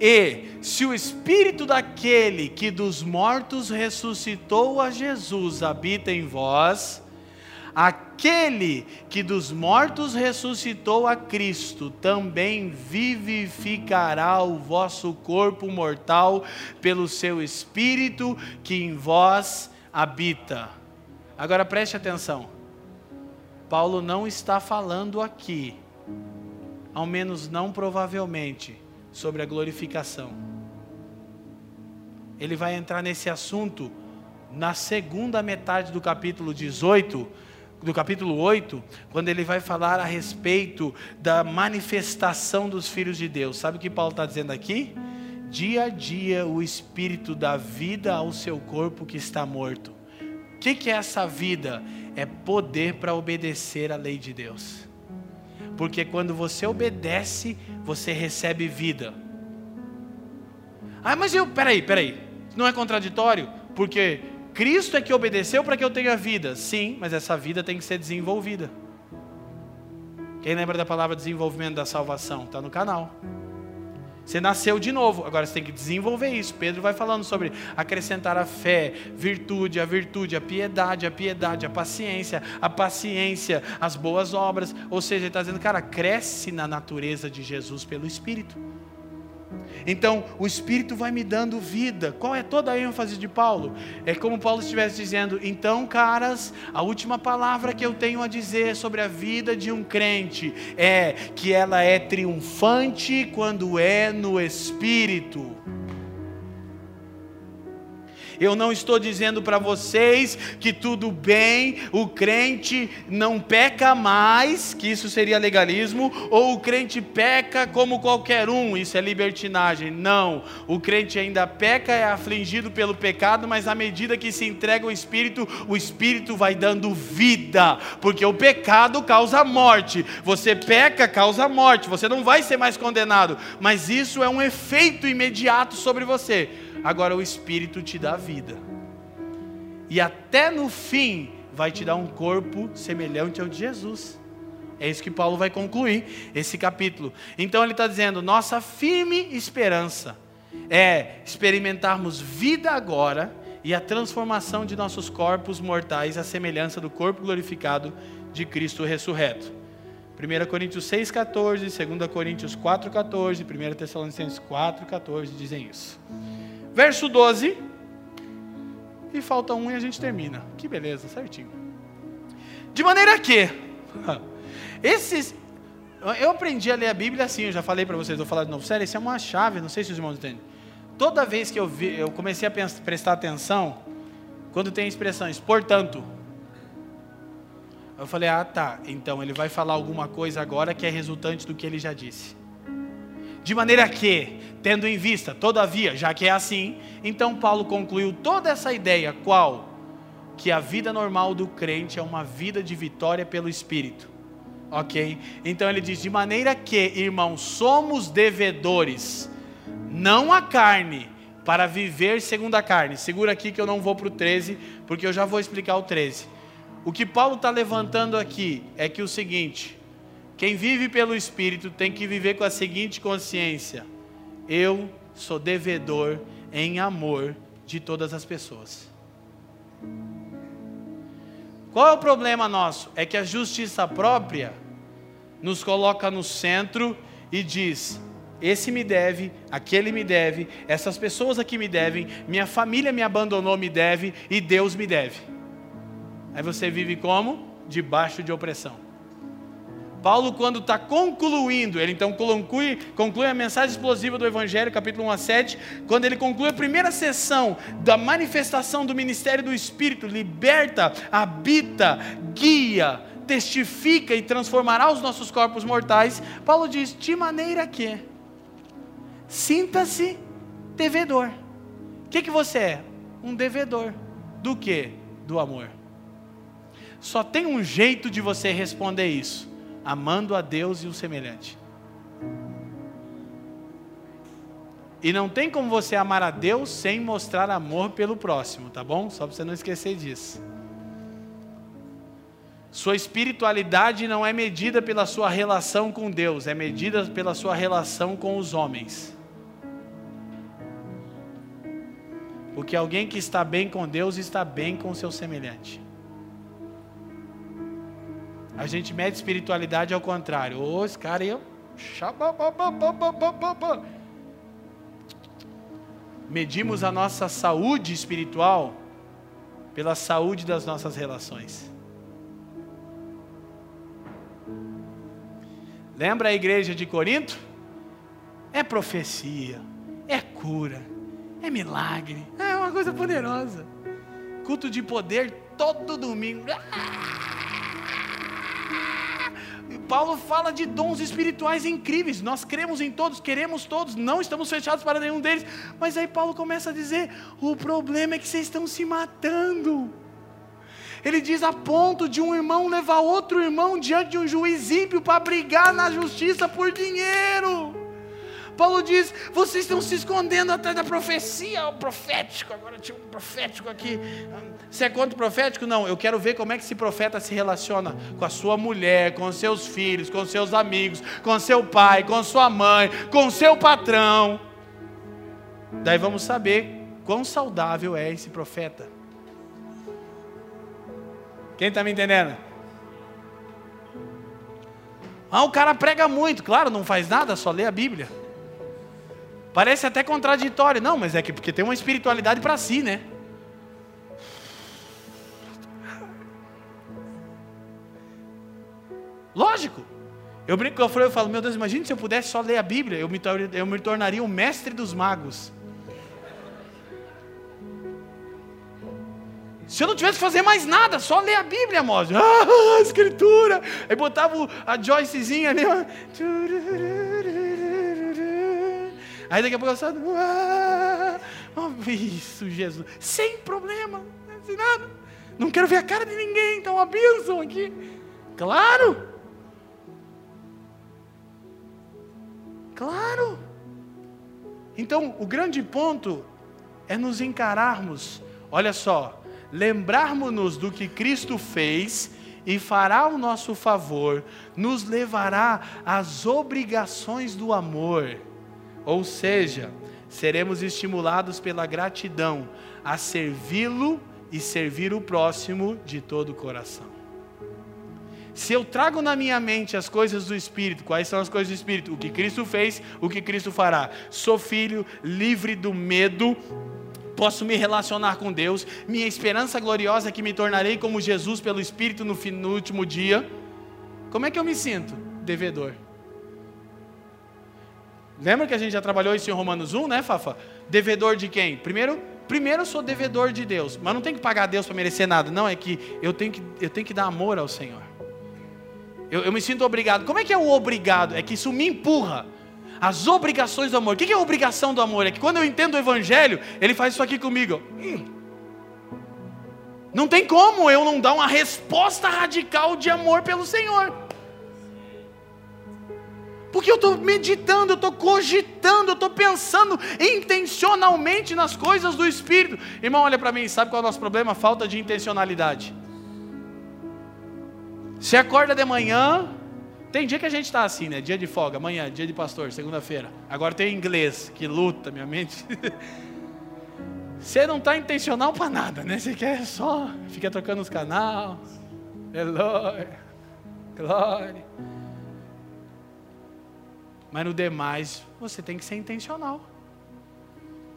E se o espírito daquele que dos mortos ressuscitou a Jesus habita em vós, aquele que dos mortos ressuscitou a Cristo, também vivificará o vosso corpo mortal pelo seu Espírito que em vós habita. Agora preste atenção. Paulo não está falando aqui, ao menos não provavelmente, sobre a glorificação. Ele vai entrar nesse assunto na segunda metade do capítulo 18, do capítulo 8, quando ele vai falar a respeito da manifestação dos filhos de Deus. Sabe o que Paulo está dizendo aqui? Dia a dia o Espírito dá vida ao seu corpo que está morto. O que, que é essa vida? É poder para obedecer à lei de Deus. Porque quando você obedece, você recebe vida. Ah, mas eu, peraí, peraí. Não é contraditório? Porque Cristo é que obedeceu para que eu tenha vida. Sim, mas essa vida tem que ser desenvolvida. Quem lembra da palavra desenvolvimento da salvação? Está no canal. Você nasceu de novo, agora você tem que desenvolver isso. Pedro vai falando sobre acrescentar a fé, virtude, a virtude, a piedade, a piedade, a paciência, a paciência, as boas obras. Ou seja, ele está dizendo, cara, cresce na natureza de Jesus pelo Espírito. Então, o Espírito vai me dando vida. Qual é toda a ênfase de Paulo? É como Paulo estivesse dizendo: então, caras, a última palavra que eu tenho a dizer sobre a vida de um crente é que ela é triunfante quando é no Espírito. Eu não estou dizendo para vocês que tudo bem, o crente não peca mais, que isso seria legalismo, ou o crente peca como qualquer um, isso é libertinagem. Não, o crente ainda peca, é afligido pelo pecado, mas à medida que se entrega ao Espírito, o Espírito vai dando vida, porque o pecado causa morte. Você peca, causa morte, você não vai ser mais condenado, mas isso é um efeito imediato sobre você agora o Espírito te dá vida. E até no fim vai te dar um corpo semelhante ao de Jesus. É isso que Paulo vai concluir esse capítulo. Então ele está dizendo: nossa firme esperança é experimentarmos vida agora e a transformação de nossos corpos mortais à semelhança do corpo glorificado de Cristo ressurreto. 1 Coríntios 6,14, 2 Coríntios 4,14, 1 Tessalonicenses 4,14 dizem isso. Verso 12. E falta um e a gente termina. Que beleza, certinho. De maneira que, esses. Eu aprendi a ler a Bíblia assim, eu já falei para vocês, vou falar de novo. Sério, isso é uma chave, não sei se os irmãos entendem. Toda vez que eu, vi, eu comecei a pensar, prestar atenção, quando tem expressões, portanto. Eu falei, ah tá, então ele vai falar alguma coisa agora que é resultante do que ele já disse. De maneira que, tendo em vista, todavia, já que é assim, então Paulo concluiu toda essa ideia, qual? Que a vida normal do crente é uma vida de vitória pelo Espírito. Ok? Então ele diz: de maneira que, irmãos, somos devedores, não a carne, para viver segundo a carne. Segura aqui que eu não vou para o 13, porque eu já vou explicar o 13. O que Paulo está levantando aqui é que o seguinte: quem vive pelo Espírito tem que viver com a seguinte consciência: eu sou devedor em amor de todas as pessoas. Qual é o problema nosso? É que a justiça própria nos coloca no centro e diz: esse me deve, aquele me deve, essas pessoas aqui me devem, minha família me abandonou, me deve e Deus me deve. Aí você vive como? Debaixo de opressão. Paulo, quando está concluindo, ele então conclui, conclui a mensagem explosiva do Evangelho, capítulo 1 a 7, quando ele conclui a primeira sessão da manifestação do ministério do Espírito, liberta, habita, guia, testifica e transformará os nossos corpos mortais, Paulo diz: de maneira que sinta-se devedor. O que, que você é? Um devedor. Do que? Do amor. Só tem um jeito de você responder isso amando a Deus e o semelhante. E não tem como você amar a Deus sem mostrar amor pelo próximo, tá bom? Só para você não esquecer disso. Sua espiritualidade não é medida pela sua relação com Deus, é medida pela sua relação com os homens. Porque alguém que está bem com Deus está bem com seu semelhante. A gente mede espiritualidade ao contrário. Ô, esse cara aí. Medimos a nossa saúde espiritual pela saúde das nossas relações. Lembra a igreja de Corinto? É profecia, é cura, é milagre, é uma coisa poderosa. Culto de poder todo domingo. Paulo fala de dons espirituais incríveis. Nós cremos em todos, queremos todos, não estamos fechados para nenhum deles. Mas aí Paulo começa a dizer: o problema é que vocês estão se matando. Ele diz a ponto de um irmão levar outro irmão diante de um juiz ímpio para brigar na justiça por dinheiro. Paulo diz: vocês estão se escondendo atrás da profecia, o profético. Agora tinha um profético aqui. Você é contra o profético? Não, eu quero ver como é que esse profeta se relaciona com a sua mulher, com seus filhos, com seus amigos, com seu pai, com sua mãe, com seu patrão. Daí vamos saber quão saudável é esse profeta. Quem está me entendendo? Ah, o cara prega muito, claro, não faz nada, só lê a Bíblia. Parece até contraditório. Não, mas é que porque tem uma espiritualidade para si, né? Lógico. Eu brinco com o eu falo, meu Deus, imagine se eu pudesse só ler a Bíblia, eu me, eu me tornaria o mestre dos magos. Se eu não tivesse que fazer mais nada, só ler a Bíblia, moço. Ah, a escritura. Aí botava a Joycezinha ali. Aí daqui a pouco eu saio, ah, isso, Jesus, sem problema, sem nada. Não quero ver a cara de ninguém, então bênção aqui. Claro. Claro. Então, o grande ponto é nos encararmos, olha só, lembrarmos-nos do que Cristo fez e fará o nosso favor, nos levará às obrigações do amor. Ou seja, seremos estimulados pela gratidão a servi-lo e servir o próximo de todo o coração. Se eu trago na minha mente as coisas do Espírito, quais são as coisas do Espírito? O que Cristo fez, o que Cristo fará. Sou filho, livre do medo, posso me relacionar com Deus. Minha esperança gloriosa é que me tornarei como Jesus pelo Espírito no, no último dia. Como é que eu me sinto? Devedor. Lembra que a gente já trabalhou isso em Romanos 1, né, Fafa? Devedor de quem? Primeiro, primeiro eu sou devedor de Deus, mas não tenho que pagar a Deus para merecer nada, não, é que eu tenho que, eu tenho que dar amor ao Senhor. Eu, eu me sinto obrigado. Como é que é o obrigado? É que isso me empurra. As obrigações do amor. O que é a obrigação do amor? É que quando eu entendo o Evangelho, ele faz isso aqui comigo. Hum. Não tem como eu não dar uma resposta radical de amor pelo Senhor. Porque eu estou meditando, eu estou cogitando, eu estou pensando intencionalmente nas coisas do Espírito. Irmão, olha para mim, sabe qual é o nosso problema? Falta de intencionalidade. Você acorda de manhã, tem dia que a gente está assim, né? Dia de folga, amanhã, dia de pastor, segunda-feira. Agora tem inglês, que luta minha mente. Você não está intencional para nada, né? Você quer só, fica trocando os canais. Glória, glória. Mas no demais, você tem que ser intencional.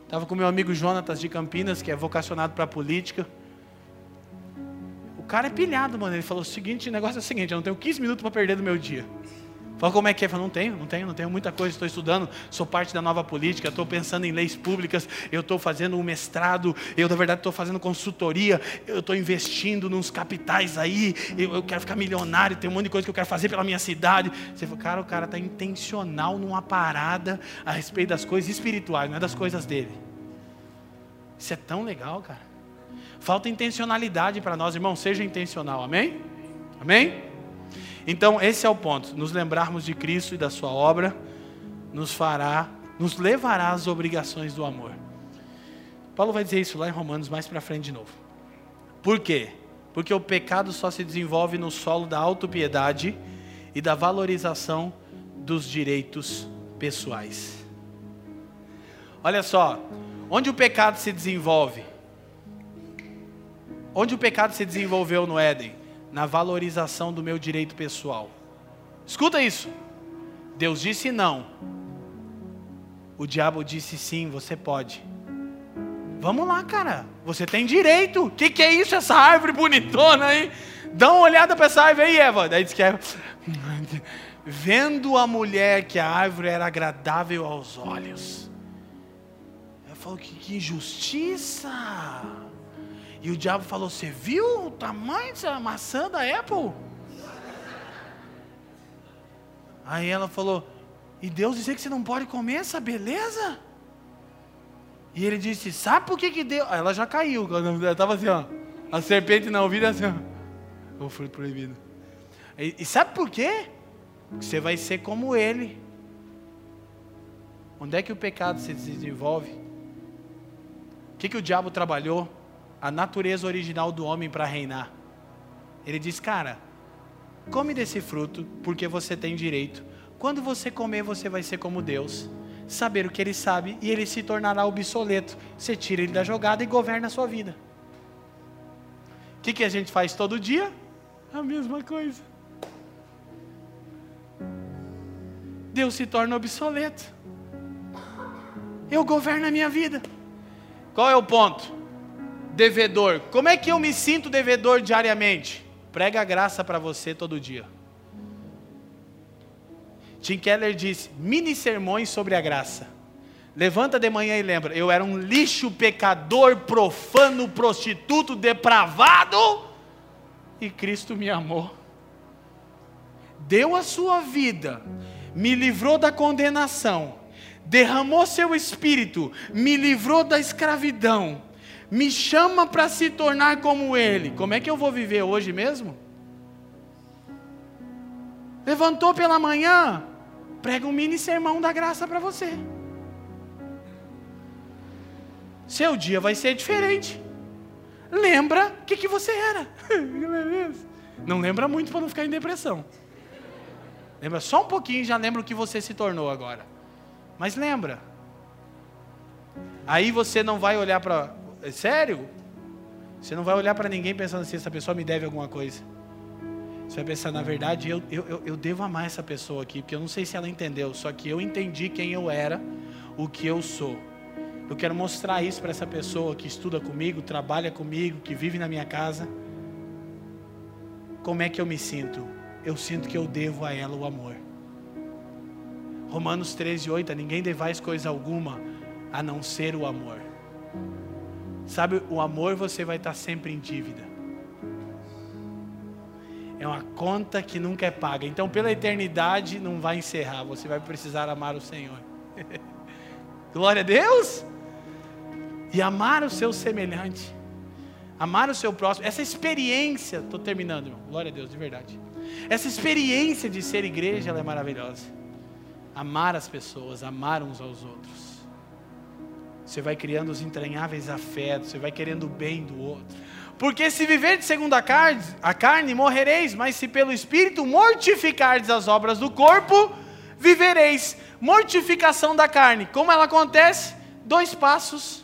Estava com meu amigo Jonatas de Campinas, que é vocacionado para política. O cara é pilhado, mano. Ele falou o seguinte: o negócio é o seguinte, eu não tenho 15 minutos para perder do meu dia. Fala como é que é? Fala, não tenho, não tenho, não tenho muita coisa, estou estudando, sou parte da nova política, estou pensando em leis públicas, eu estou fazendo um mestrado, eu na verdade estou fazendo consultoria, eu estou investindo nos capitais aí, eu, eu, quero ficar milionário, tem um monte de coisa que eu quero fazer pela minha cidade. Você fala, cara, o cara está intencional numa parada a respeito das coisas espirituais, não é das coisas dele. Isso é tão legal, cara. Falta intencionalidade para nós, irmão, seja intencional, amém? Amém? Então, esse é o ponto. Nos lembrarmos de Cristo e da sua obra nos fará, nos levará às obrigações do amor. Paulo vai dizer isso lá em Romanos mais para frente de novo. Por quê? Porque o pecado só se desenvolve no solo da autopiedade e da valorização dos direitos pessoais. Olha só, onde o pecado se desenvolve? Onde o pecado se desenvolveu no Éden? Na valorização do meu direito pessoal. Escuta isso. Deus disse não. O diabo disse sim, você pode. Vamos lá, cara. Você tem direito. O que, que é isso, essa árvore bonitona aí? Dá uma olhada para essa árvore aí, Eva. Daí diz que Eva. Vendo a mulher que a árvore era agradável aos olhos. Ela falou que, que injustiça. E o diabo falou: Você viu o tamanho dessa maçã da Apple? Aí ela falou: E Deus disse que você não pode comer essa beleza? E ele disse: Sabe por que que Deus. Ela já caiu. Ela estava assim, ó. A serpente na ouvida assim, ó. O fruto proibido. E, e sabe por quê? Porque você vai ser como ele. Onde é que o pecado se desenvolve? O que, que o diabo trabalhou? A natureza original do homem para reinar. Ele diz, cara, come desse fruto, porque você tem direito. Quando você comer, você vai ser como Deus saber o que ele sabe e ele se tornará obsoleto. Você tira ele da jogada e governa a sua vida. O que, que a gente faz todo dia? A mesma coisa. Deus se torna obsoleto. Eu governo a minha vida. Qual é o ponto? Devedor. Como é que eu me sinto devedor diariamente? Prega a graça para você todo dia. Tim Keller disse: mini sermões sobre a graça. Levanta de manhã e lembra: eu era um lixo, pecador, profano, prostituto, depravado, e Cristo me amou. Deu a sua vida, me livrou da condenação, derramou seu espírito, me livrou da escravidão, me chama para se tornar como Ele. Como é que eu vou viver hoje mesmo? Levantou pela manhã, prega um mini sermão da graça para você. Seu dia vai ser diferente. Lembra o que, que você era. Não lembra muito para não ficar em depressão. Lembra só um pouquinho, já lembra o que você se tornou agora. Mas lembra. Aí você não vai olhar para. É sério? Você não vai olhar para ninguém pensando assim: essa pessoa me deve alguma coisa. Você vai pensar, na verdade, eu, eu, eu devo amar essa pessoa aqui, porque eu não sei se ela entendeu, só que eu entendi quem eu era, o que eu sou. Eu quero mostrar isso para essa pessoa que estuda comigo, trabalha comigo, que vive na minha casa. Como é que eu me sinto? Eu sinto que eu devo a ela o amor. Romanos 13, 8: ninguém devais coisa alguma a não ser o amor. Sabe, o amor você vai estar sempre em dívida. É uma conta que nunca é paga. Então, pela eternidade, não vai encerrar. Você vai precisar amar o Senhor. Glória a Deus! E amar o seu semelhante. Amar o seu próximo. Essa experiência, estou terminando, irmão. Glória a Deus, de verdade. Essa experiência de ser igreja, ela é maravilhosa. Amar as pessoas, amar uns aos outros. Você vai criando os entranháveis afetos, você vai querendo o bem do outro. Porque se viver segundo a carne, a carne, morrereis, mas se pelo Espírito mortificardes as obras do corpo, vivereis. Mortificação da carne. Como ela acontece? Dois passos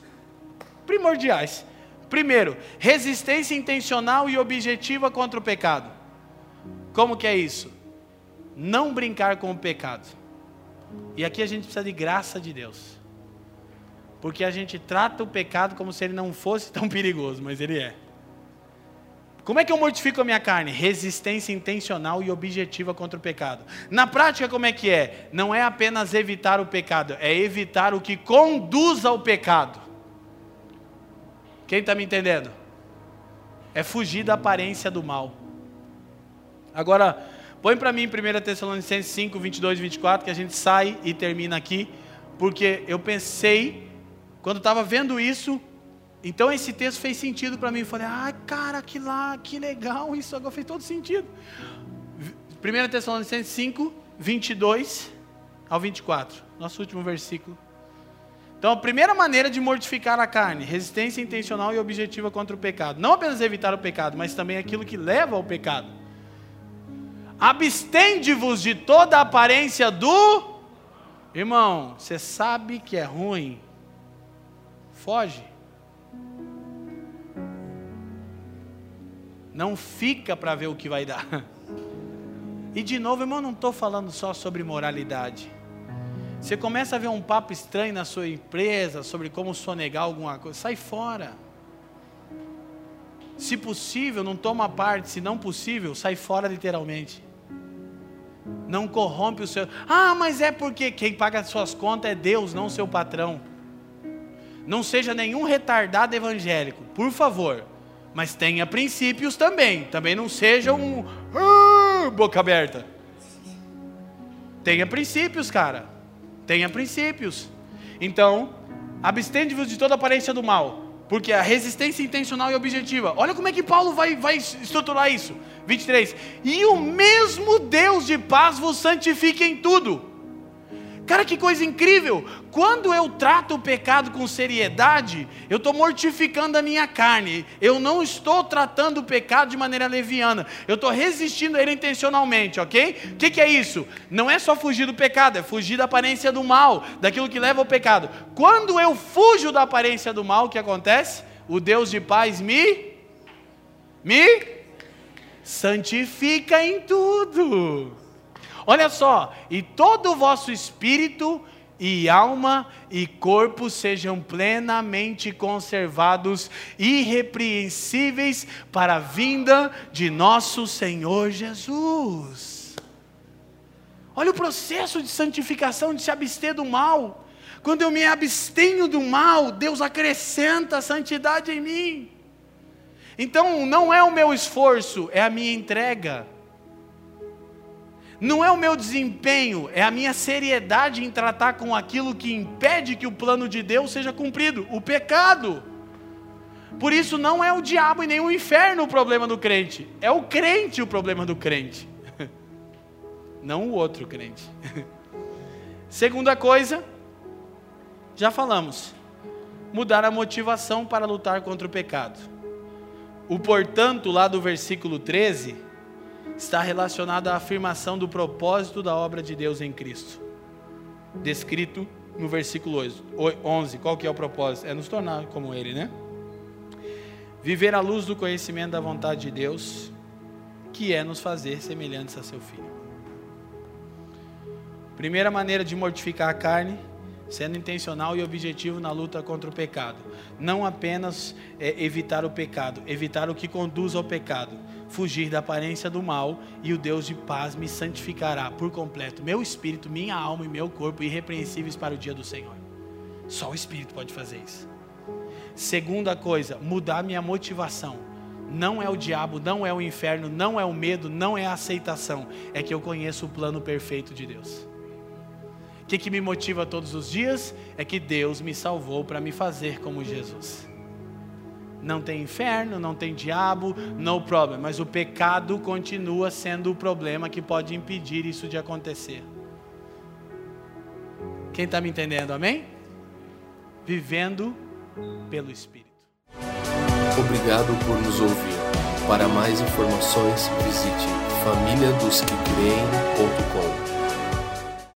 primordiais. Primeiro, resistência intencional e objetiva contra o pecado. Como que é isso? Não brincar com o pecado. E aqui a gente precisa de graça de Deus. Porque a gente trata o pecado como se ele não fosse tão perigoso, mas ele é. Como é que eu mortifico a minha carne? Resistência intencional e objetiva contra o pecado. Na prática, como é que é? Não é apenas evitar o pecado, é evitar o que conduz ao pecado. Quem está me entendendo? É fugir da aparência do mal. Agora, põe para mim 1 Tessalonicenses 5, 22 e 24, que a gente sai e termina aqui, porque eu pensei, quando estava vendo isso, então esse texto fez sentido para mim. Eu falei, ah, cara, que lá, que legal, isso agora fez todo sentido. 1 Tessalonicenses 5, 22 ao 24, nosso último versículo. Então, a primeira maneira de mortificar a carne, resistência intencional e objetiva contra o pecado. Não apenas evitar o pecado, mas também aquilo que leva ao pecado. Abstende-vos de toda aparência do. Irmão, você sabe que é ruim. Foge. Não fica para ver o que vai dar. E de novo, irmão, não estou falando só sobre moralidade. Você começa a ver um papo estranho na sua empresa sobre como sonegar alguma coisa, sai fora. Se possível, não toma parte, se não possível, sai fora literalmente. Não corrompe o seu. Ah, mas é porque quem paga as suas contas é Deus, não seu patrão. Não seja nenhum retardado evangélico, por favor. Mas tenha princípios também. Também não seja um uh, boca aberta. Tenha princípios, cara. Tenha princípios. Então, abstende-vos de toda aparência do mal. Porque a resistência intencional e objetiva. Olha como é que Paulo vai, vai estruturar isso. 23. E o mesmo Deus de paz vos santifique em tudo Cara, que coisa incrível! Quando eu trato o pecado com seriedade, eu estou mortificando a minha carne. Eu não estou tratando o pecado de maneira leviana. Eu estou resistindo a ele intencionalmente, ok? O que, que, é isso? Não é só fugir do pecado, é fugir da aparência do mal, daquilo que leva ao pecado. Quando eu fujo da aparência do mal, o que acontece? O Deus de paz me. me. santifica em tudo. Olha só, e todo o vosso espírito e alma e corpo sejam plenamente conservados, irrepreensíveis para a vinda de nosso Senhor Jesus. Olha o processo de santificação, de se abster do mal. Quando eu me abstenho do mal, Deus acrescenta a santidade em mim. Então, não é o meu esforço, é a minha entrega. Não é o meu desempenho, é a minha seriedade em tratar com aquilo que impede que o plano de Deus seja cumprido o pecado. Por isso, não é o diabo e nem o inferno o problema do crente, é o crente o problema do crente, não o outro crente. Segunda coisa, já falamos, mudar a motivação para lutar contra o pecado. O portanto, lá do versículo 13 está relacionado à afirmação do propósito da obra de Deus em Cristo. Descrito no versículo 11. Qual que é o propósito? É nos tornar como Ele, né? Viver à luz do conhecimento da vontade de Deus, que é nos fazer semelhantes a seu Filho. Primeira maneira de mortificar a carne, sendo intencional e objetivo na luta contra o pecado. Não apenas é, evitar o pecado, evitar o que conduz ao pecado fugir da aparência do mal, e o Deus de paz me santificará por completo, meu espírito, minha alma e meu corpo irrepreensíveis para o dia do Senhor. Só o Espírito pode fazer isso. Segunda coisa, mudar minha motivação. Não é o diabo, não é o inferno, não é o medo, não é a aceitação. É que eu conheço o plano perfeito de Deus. O que, que me motiva todos os dias? É que Deus me salvou para me fazer como Jesus. Não tem inferno, não tem diabo, no problem. Mas o pecado continua sendo o problema que pode impedir isso de acontecer. Quem está me entendendo, amém? Vivendo pelo Espírito. Obrigado por nos ouvir. Para mais informações, visite famíliadosquecreem.com.